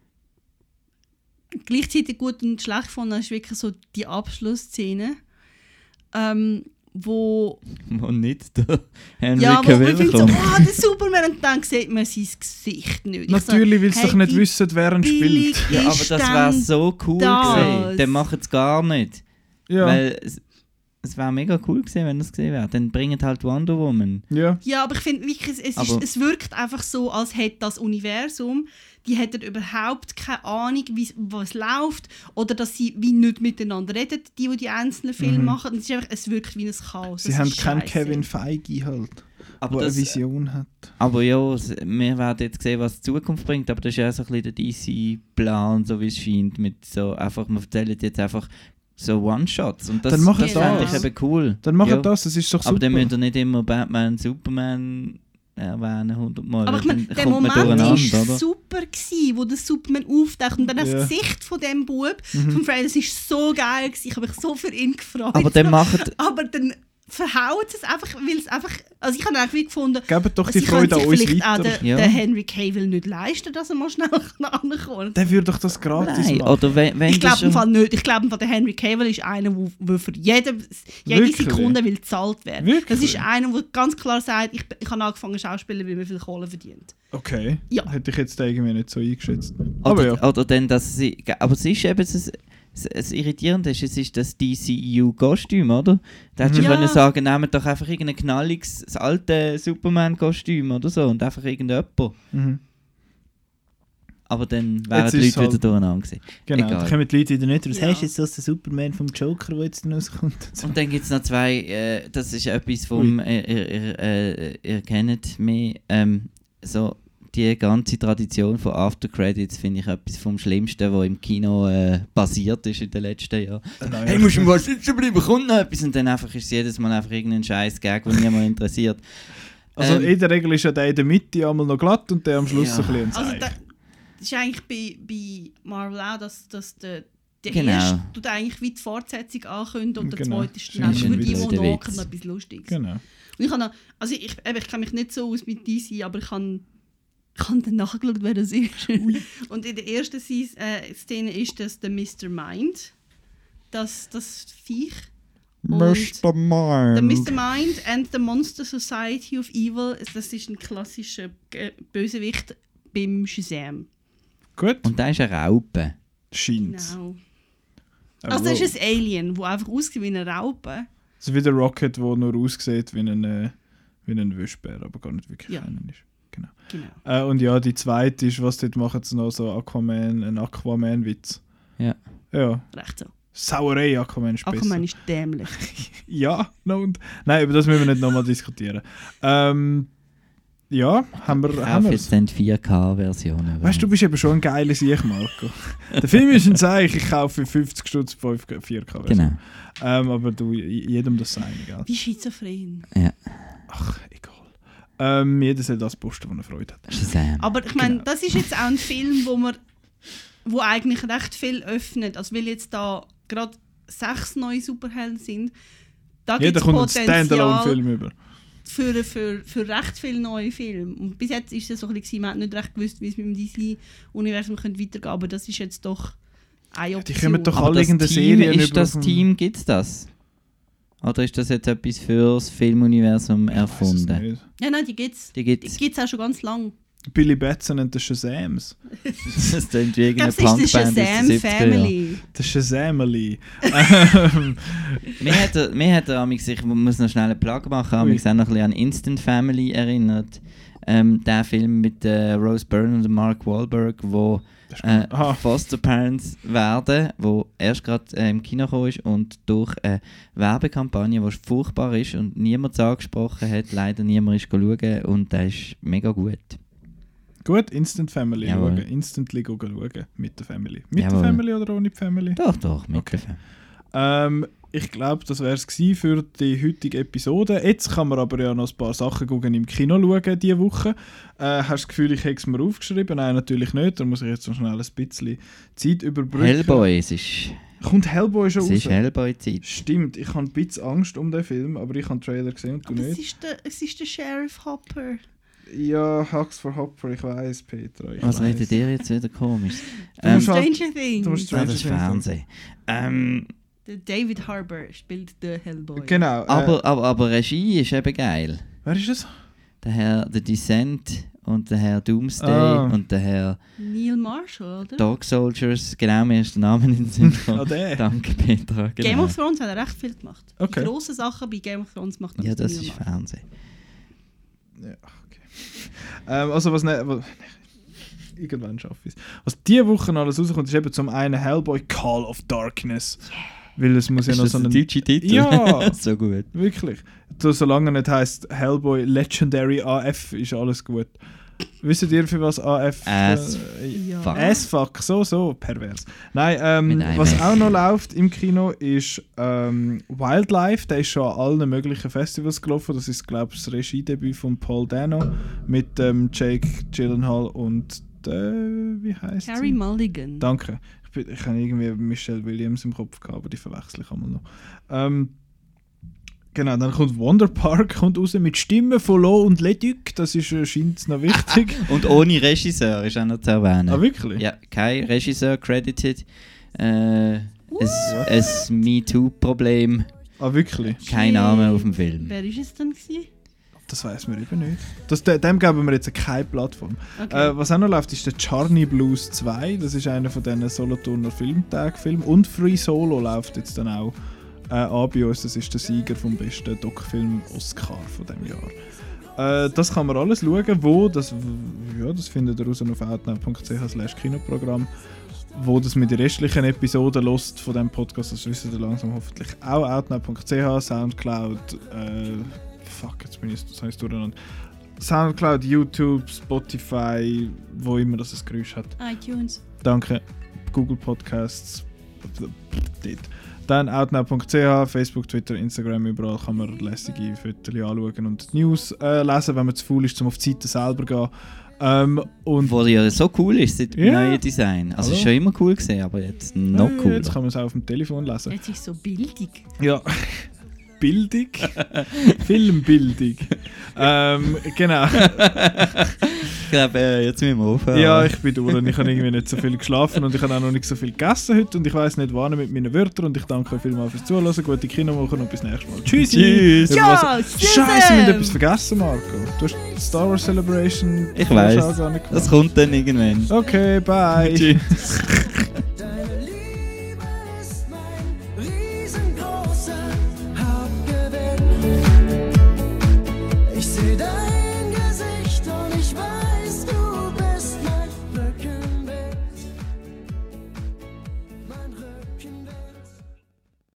gleichzeitig gut und schlecht fand, ist wirklich so die Abschlussszene, ähm, wo Wo nicht der Henry ja, Cavill findet so, kommt. oh, der Superman und dann sieht man sein Gesicht nicht. Ich so, Natürlich, weil sie hey, doch nicht wissen, wer billig spielt. Ja, aber das wäre so cool das? gewesen. Dann machen es gar nicht. Ja. Weil es, es wäre mega cool gewesen, wenn das gesehen wäre. Dann bringen halt Wonder Woman. ja. Ja, aber ich finde wirklich, es, es, ist, es wirkt einfach so, als hätte das Universum, die hätten überhaupt keine Ahnung, wie was läuft oder dass sie wie nicht miteinander reden, die, die die einzelnen Filme Mhm. machen. Es, ist einfach, es wirkt wie ein Chaos. Sie Das haben keinen. Kevin Feige halt, Aber, der eine Vision hat. aber ja, es- wir werden jetzt sehen, was die Zukunft bringt. Aber das ist ja so ein bisschen der DC-Plan, so wie es scheint. Mit so einfach, man erzählt jetzt einfach so One-Shots. Und das, Dann das das. fände ich eben cool. Dann machen Ja. das, das ist doch Aber super. dann müsst ihr nicht immer Batman, Superman erwähnen, hundertmal. Aber ich meine, der Moment war super, gewesen, wo der Superman auftaucht und dann Ja. das Gesicht von dem Bub, Mhm. von Fred, das ist so geil gewesen. Ich habe mich so für ihn gefreut. Aber dann macht... aber dann verhaut es einfach, weil es einfach, also ich habe eigentlich gefunden, Gebt doch die sie können Freude an uns vielleicht auch weiter. den, Ja. den Henry Cavill nicht leisten, dass er mal schnell ankommt. Der würde doch das gratis Nein, machen. oder wenn, wenn Ich glaube im Fall nicht. Ich glaube, der Henry Cavill ist einer, wo, wo für jede, jede Wirklich? Sekunde will gezahlt werden. Wirklich? Das ist einer, der ganz klar sagt, ich, ich habe angefangen zu schauspielen, weil man viel Kohle verdient. Okay. Ja. Hätte ich jetzt irgendwie nicht so eingeschätzt. Aber Oder, ja. oder dann, dass sie. Aber es ist eben. Es Irritierende ist, es ist das DCU-Kostüm, oder? Da hättest du Ja. können sagen, nehmt doch einfach irgendein knalliges, das alte Superman-Kostüm oder so und einfach irgendjemand. Mhm. Aber dann wären die Leute es wieder halt- durcheinander gewesen. Genau, Egal. da kommen die Leute wieder nicht raus. Ja. Hast du jetzt das der Superman vom Joker, der jetzt rauskommt? Und dann gibt es noch zwei, äh, das ist etwas vom, Ui. ihr, ihr, ihr, äh, ihr kennt mich, ähm, so die ganze Tradition von After Credits finde ich etwas vom Schlimmsten, was im Kino äh, passiert ist in den letzten Jahren. Nein, Hey, musst du mal sitzen bleiben, kommt noch etwas. Und dann einfach ist es jedes Mal einfach irgendein scheiß Gag, der niemand interessiert. Also Ähm, in der Regel ist ja der in der Mitte einmal noch glatt und der am Schluss Ja. so ein bisschen Also da, das ist eigentlich bei, bei Marvel auch, dass, dass der, der Genau. erste tut eigentlich wie die Fortsetzung ankündigt und der Genau. zweite ist dann einfach für die, die noch etwas Lustiges. Genau. Und ich, habe noch, also ich, eben, ich kenne mich nicht so aus mit DC, aber ich habe ich habe dann nachgeschaut, wer das ist. Und in der ersten äh, Szene ist das der Mr. Mind, das, das Viech. Und Mr. Mind. Der Mr. Mind and the Monster Society of Evil, das ist ein klassischer äh, Bösewicht beim Shazam. Gut. Und da ist eine Raupe. Scheint's. Genau. Aber Also das ist ein Alien, der einfach aussieht wie eine Raupe. So wie der Rocket, der nur aussieht wie ein, äh, wie ein Wischbär, aber gar nicht wirklich Ja. einer ist. Genau. Äh, und ja, die zweite ist, was dort machen sie noch so Aquaman, ein Aquaman-Witz. Ja. Ja, Recht so. Sauerei Aquaman ist besser. Aquaman ist dämlich. Ja, no, und, nein, über das müssen wir nicht nochmal diskutieren. Ähm, ja, haben wir, Ich haben wir jetzt dann die 4K-Version. Weißt du, du bist eben schon ein geiler Sieg, Marco. Der Film ist ein Zeichen, ich kaufe für 50 Stutz 5 4K. Genau. Ähm, aber du, jedem das seine, gell? Wie schizophren. Ach, egal. Ähm, jeder soll das posten, was er Freude hat. Shazam. Aber ich meine, Genau. das ist jetzt auch ein Film, wo man wo eigentlich recht viel öffnet. Also weil jetzt da gerade sechs neue Superhelden sind, da gibt Jeder es Potenzial über. für, für, für recht viele neue Filme. Und bis jetzt ist es so ein bisschen, man hat nicht recht gewusst, wie es mit dem DC-Universum weitergehen könnte, aber das ist jetzt doch eine Option. Die kommen doch Aber alle irgendeine Team, Serie ist das Team, gibt es das? Oder ist das jetzt etwas fürs Filmuniversum Ich weiss es erfunden? nicht. Ja, nein, die gibt es. Die Die gibt es. gibt es auch schon ganz lange. Billy Batson und der Shazams. Das klingt wie irgendeine die Punkband aus Shazam den 70er Jahren. Family. Der Shazamily. Mir hat er, mir hat er amix, ich muss noch schnell einen Plug machen, amix auch noch ein bisschen an Instant Family erinnert. Ähm, der Film mit äh, Rose Byrne und Mark Wahlberg, wo äh. Foster Parents werden, wo erst gerade äh, im Kino ist und durch eine Werbekampagne, die furchtbar ist und niemand angesprochen hat, leider niemand ist schauen und der ist mega gut. Gut, Instant Family Jawohl. schauen. Instantly schauen. Mit der Family. Mit Jawohl. der Family oder ohne die Family? Doch, doch, mit Okay. der Film. Ähm, ich glaube, das wäre es für die heutige Episode. Jetzt kann man aber ja noch ein paar Sachen gucken im Kino schauen diese Woche. Äh, hast du das Gefühl, ich hätte es mir aufgeschrieben? Nein, natürlich nicht. Da muss ich jetzt noch schnell ein bisschen Zeit überbrücken. Hellboy, es ist, Kommt Hellboy schon es raus? ist Hellboy-Zeit. Stimmt, ich habe ein bisschen Angst um den Film, aber ich habe den Trailer gesehen und du Aber es nicht. ist, der, es ist der Sheriff Hopper. Ja, Hux for Hopper, ich weiß, Petra. Ich Was weiss. redet ihr jetzt wieder komisch? Du Ähm, musst Stranger Things. du musst ah, Stranger das ist Fernsehen. Ähm, Der David Harbour spielt den Hellboy. Genau. Äh, aber, aber, aber Regie ist eben geil. wer ist es? Der Herr The Descent und der Herr Doomsday Ah. und der Herr Neil Marshall, oder? Dog Soldiers, genau, mir ist der Name in den Sinn Ah, gekommen. der. Danke, Petra. Genau. Game of Thrones hat er recht viel gemacht. Okay. Die grossen Sachen bei Game of Thrones macht er ja, das Neil ist Marshall. Fernsehen. Ja, okay. ähm, also was ne, was, irgendwann schaffe ich es. Was diese Woche alles rauskommt, ist eben zum einen Hellboy Call of Darkness. Weil es muss ja ist noch das so einen... deutsche Titel? Ja. so gut. Wirklich. So, solange er nicht heisst Hellboy Legendary AF, ist alles gut. Wisst ihr, für was AF... As äh, Ja. Fuck. S-Fuck, so, so, pervers. Nein, ähm, was auch noch läuft im Kino ist ähm, Wildlife. Der ist schon an allen möglichen Festivals gelaufen. Das ist, glaube ich, das Regiedebüt von Paul Dano mit ähm, Jake Gyllenhaal und äh, wie heißt Carrie Mulligan. Danke. Ich, bin, ich habe irgendwie Michelle Williams im Kopf gehabt, aber die verwechsel ich einmal noch. Ähm, genau, dann kommt Wonder Park kommt raus mit Stimmen von Lo und Leduc. Das ist äh, scheint noch wichtig. Und ohne Regisseur ist auch noch zu erwähnen. ah, wirklich? Ja, kein Regisseur credited. Äh, ein ein MeToo-Problem. Ah, wirklich? Kein Name auf dem Film. Wer ist es denn? Gewesen? Das weiß man eben nicht. Das, de- dem geben wir jetzt keine Plattform. Okay. Äh, was auch noch läuft, ist der Charney Blues 2. Das ist einer von diesen Solothurner Filmtag-Filmen. Und Free Solo läuft jetzt dann auch äh, an bei uns. Das ist der Sieger vom besten Doc-Film Oscar von dem Jahr. Äh, das kann man alles schauen. Wo? Das, ja, das findet ihr raus auf outnow.ch slash Kinoprogramm. Wo das mit den restlichen Episoden lost von dem Podcast, das wissen ihr langsam hoffentlich auch. outnow.ch, Soundcloud, äh, fuck, jetzt bin ich das heißt durcheinander. Soundcloud, YouTube, Spotify, wo immer das ein Geräusch hat. iTunes. Danke. Google Podcasts. Dort. Dann outnow.ch, Facebook, Twitter, Instagram, überall kann man lässige Fotos anschauen und die News äh, lesen, wenn man zu faul ist, um auf die Seite selber zu gehen. Ähm, und Wo ja so cool ist, seit dem Ja. neuen Design. Also Hallo. ist schon immer cool gesehen, aber jetzt noch cooler. jetzt kann man es auch auf dem Telefon lesen. Jetzt ist so bildig. Ja. Bildung. Filmbildung. ähm, genau. Ich glaube, äh, jetzt müssen wir aufhören. Ja, ich bin durch und ich habe irgendwie nicht so viel geschlafen und ich habe auch noch nicht so viel gegessen heute und ich weiß nicht wann mit meinen Wörtern und ich danke euch vielmals fürs Zuhören, gute Kinowoche und bis nächstes Mal. Tschüssi! Tschüss. Ja, Scheiße, wir haben etwas vergessen, Marco. Du hast Star Wars Celebration Ich nicht Das kommt dann irgendwann. Okay, bye. Tschüss.